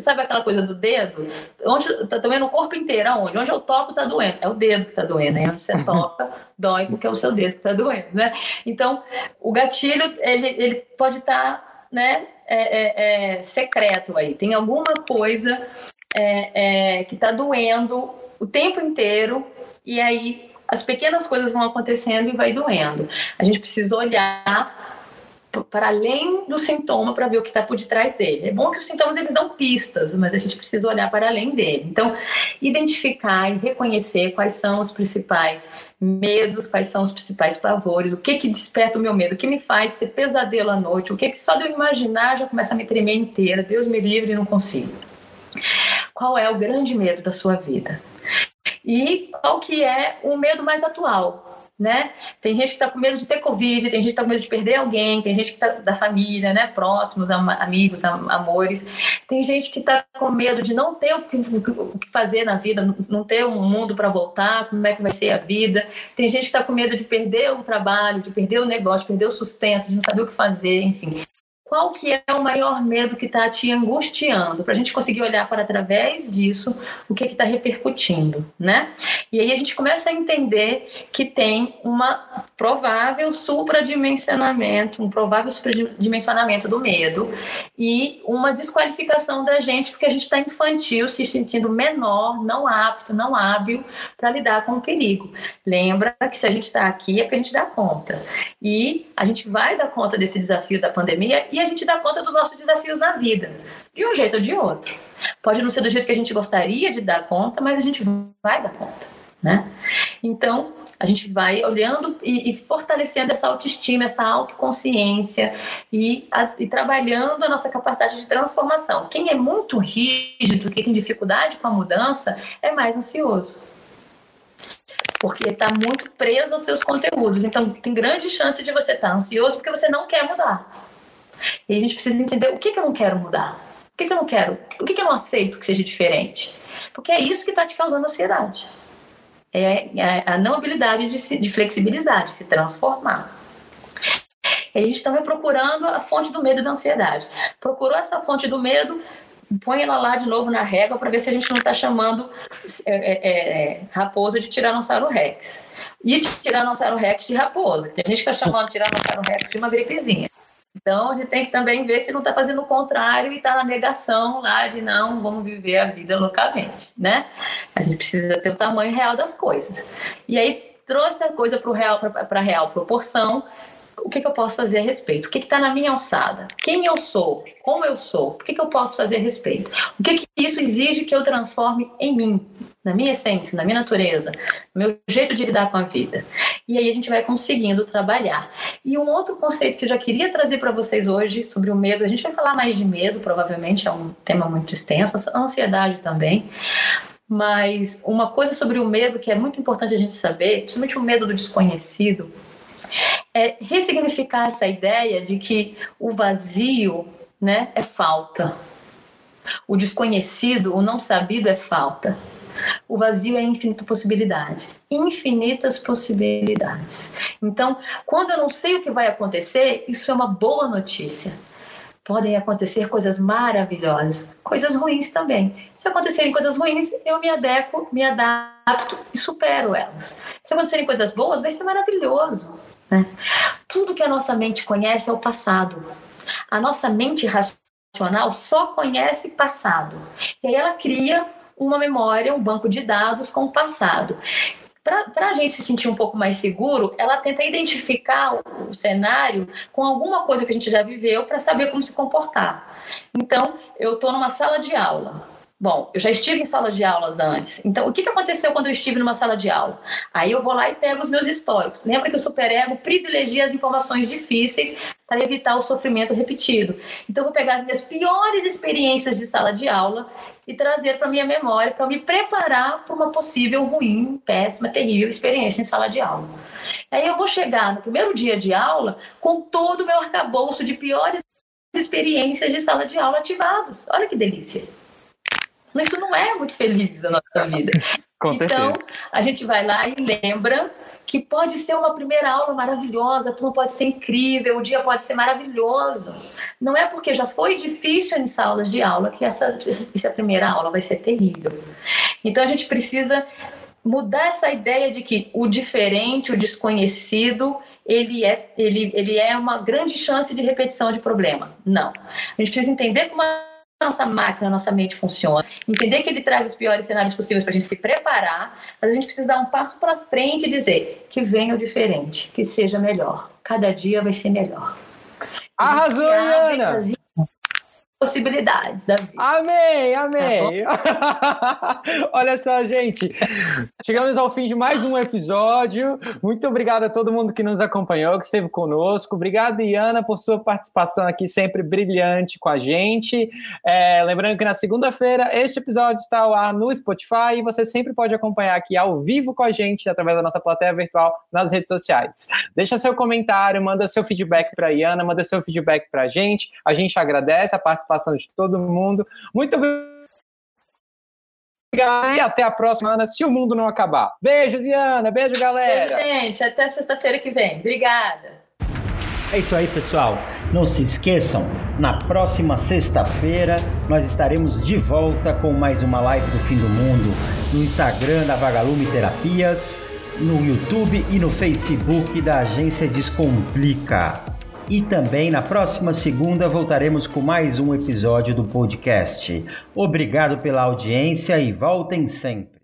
Sabe aquela coisa do dedo? Onde está doendo o corpo inteiro? Aonde? Onde eu toco está doendo. É o dedo que está doendo. É onde você toca, dói porque é o seu dedo que está doendo, né? Então, o gatilho ele, ele pode estar, tá, né? É, é, é, secreto aí. Tem alguma coisa é, é, que está doendo o tempo inteiro e aí as pequenas coisas vão acontecendo e vai doendo. A gente precisa olhar para além do sintoma para ver o que está por detrás dele. É bom que os sintomas eles dão pistas, mas a gente precisa olhar para além dele. Então, identificar e reconhecer quais são os principais medos, quais são os principais pavores, o que que desperta o meu medo, o que me faz ter pesadelo à noite, o que que só de eu imaginar já começa a me tremer inteira, Deus me livre, não consigo. Qual é o grande medo da sua vida? E qual que é o medo mais atual? Né? Tem gente que está com medo de ter Covid, tem gente que está com medo de perder alguém, tem gente que está da família, né? Próximos, am amigos, am amores. Tem gente que está com medo de não ter o que, o que fazer na vida, não ter um mundo para voltar, como é que vai ser a vida. Tem gente que está com medo de perder o trabalho, de perder o negócio, de perder o sustento, de não saber o que fazer, enfim qual que é o maior medo que está te angustiando, para a gente conseguir olhar para através disso o que está repercutindo, né? E aí a gente começa a entender que tem uma provável supradimensionamento, um provável supradimensionamento do medo e uma desqualificação da gente porque a gente está infantil, se sentindo menor, não apto, não hábil para lidar com o perigo. Lembra que se a gente está aqui é porque a gente dá conta. E a gente vai dar conta desse desafio da pandemia e a gente dá conta dos nossos desafios na vida, de um jeito ou de outro. Pode não ser do jeito que a gente gostaria de dar conta, mas a gente vai dar conta, né? Então, a gente vai olhando e, e fortalecendo essa autoestima, essa autoconsciência e, a, e trabalhando a nossa capacidade de transformação. Quem é muito rígido, quem tem dificuldade com a mudança, é mais ansioso porque está muito preso aos seus conteúdos. Então, tem grande chance de você estar tá ansioso porque você não quer mudar. E a gente precisa entender o que, que eu não quero mudar. O que, que eu não quero? O que, que eu não aceito que seja diferente? Porque é isso que está te causando ansiedade. É, é a não habilidade de, se, de flexibilizar, de se transformar. E a gente também procurando a fonte do medo e da ansiedade. Procurou essa fonte do medo, põe ela lá de novo na régua para ver se a gente não está chamando é, é, é, raposa de Tiranossauro Rex. E Tiranossauro Rex de raposa. Tem gente está chamando Tiranossauro Rex de uma gripezinha. Então, a gente tem que também ver se não está fazendo o contrário e está na negação lá de não, vamos viver a vida loucamente, né? A gente precisa ter o tamanho real das coisas. E aí, trouxe a coisa para real, a real proporção, o que, que, eu posso fazer a respeito? O que está na minha alçada? Quem eu sou? Como eu sou? O que, que eu posso fazer a respeito? O que, que isso exige que eu transforme em mim, na minha essência, na minha natureza, no meu jeito de lidar com a vida? E aí a gente vai conseguindo trabalhar. E um outro conceito que eu já queria trazer para vocês hoje sobre o medo, a gente vai falar mais de medo, provavelmente é um tema muito extenso, a ansiedade também. Mas uma coisa sobre o medo que é muito importante a gente saber, principalmente o medo do desconhecido, é ressignificar essa ideia de que o vazio né, é falta. O desconhecido, o não sabido é falta. O vazio é infinita possibilidade. Infinitas possibilidades. Então, quando eu não sei o que vai acontecer, isso é uma boa notícia. Podem acontecer coisas maravilhosas, coisas ruins também. Se acontecerem coisas ruins, eu me adequo, me adapto e supero elas. Se acontecerem coisas boas, vai ser maravilhoso. Né? Tudo que a nossa mente conhece é o passado. A nossa mente racional só conhece passado. E aí ela cria uma memória, um banco de dados com o passado. Para a gente se sentir um pouco mais seguro, ela tenta identificar o, o cenário com alguma coisa que a gente já viveu para saber como se comportar. Então, eu estou numa sala de aula. Bom, eu já estive em salas de aulas antes. Então, o que, que aconteceu quando eu estive numa sala de aula? Aí eu vou lá e pego os meus históricos. Lembra que o superego privilegia as informações difíceis para evitar o sofrimento repetido. Então, eu vou pegar as minhas piores experiências de sala de aula e trazer para minha memória para me preparar para uma possível ruim, péssima, terrível experiência em sala de aula. Aí eu vou chegar no primeiro dia de aula com todo o meu arcabouço de piores experiências de sala de aula ativados. Olha que delícia. Isso não é muito feliz a nossa vida. Com então, certeza. a gente vai lá e lembra que pode ser uma primeira aula maravilhosa, a turma pode ser incrível, o dia pode ser maravilhoso. Não é porque já foi difícil em salas de aula que essa, essa primeira aula vai ser terrível. Então a gente precisa mudar essa ideia de que o diferente, o desconhecido, ele é, ele, ele é uma grande chance de repetição de problema. Não. A gente precisa entender como a nossa máquina, a nossa mente funciona, entender que ele traz os piores cenários possíveis para a gente se preparar, mas a gente precisa dar um passo para frente e dizer que venha o diferente, que seja melhor. Cada dia vai ser melhor. Arrasou, Ana! Possibilidades da vida. Amém, amém. Tá Olha só, gente. Chegamos ao fim de mais um episódio. Muito obrigado a todo mundo que nos acompanhou, que esteve conosco. Obrigado, Iana, por sua participação aqui, sempre brilhante com a gente. É, lembrando que na segunda-feira este episódio está ao ar no Spotify e você sempre pode acompanhar aqui ao vivo com a gente através da nossa plateia virtual nas redes sociais. Deixa seu comentário, manda seu feedback para a Iana, manda seu feedback para a gente. A gente agradece a participação participação de todo mundo. Muito obrigado e até a próxima, Ana, se o mundo não acabar. Beijos, Iana. Beijo, galera. Beijo, gente. Até sexta-feira que vem. Obrigada. É isso aí, pessoal. Não se esqueçam, na próxima sexta-feira nós estaremos de volta com mais uma live do fim do mundo no Instagram da Vagalume Terapias, no YouTube e no Facebook da Agência Descomplica. E também na próxima segunda voltaremos com mais um episódio do podcast. Obrigado pela audiência e voltem sempre.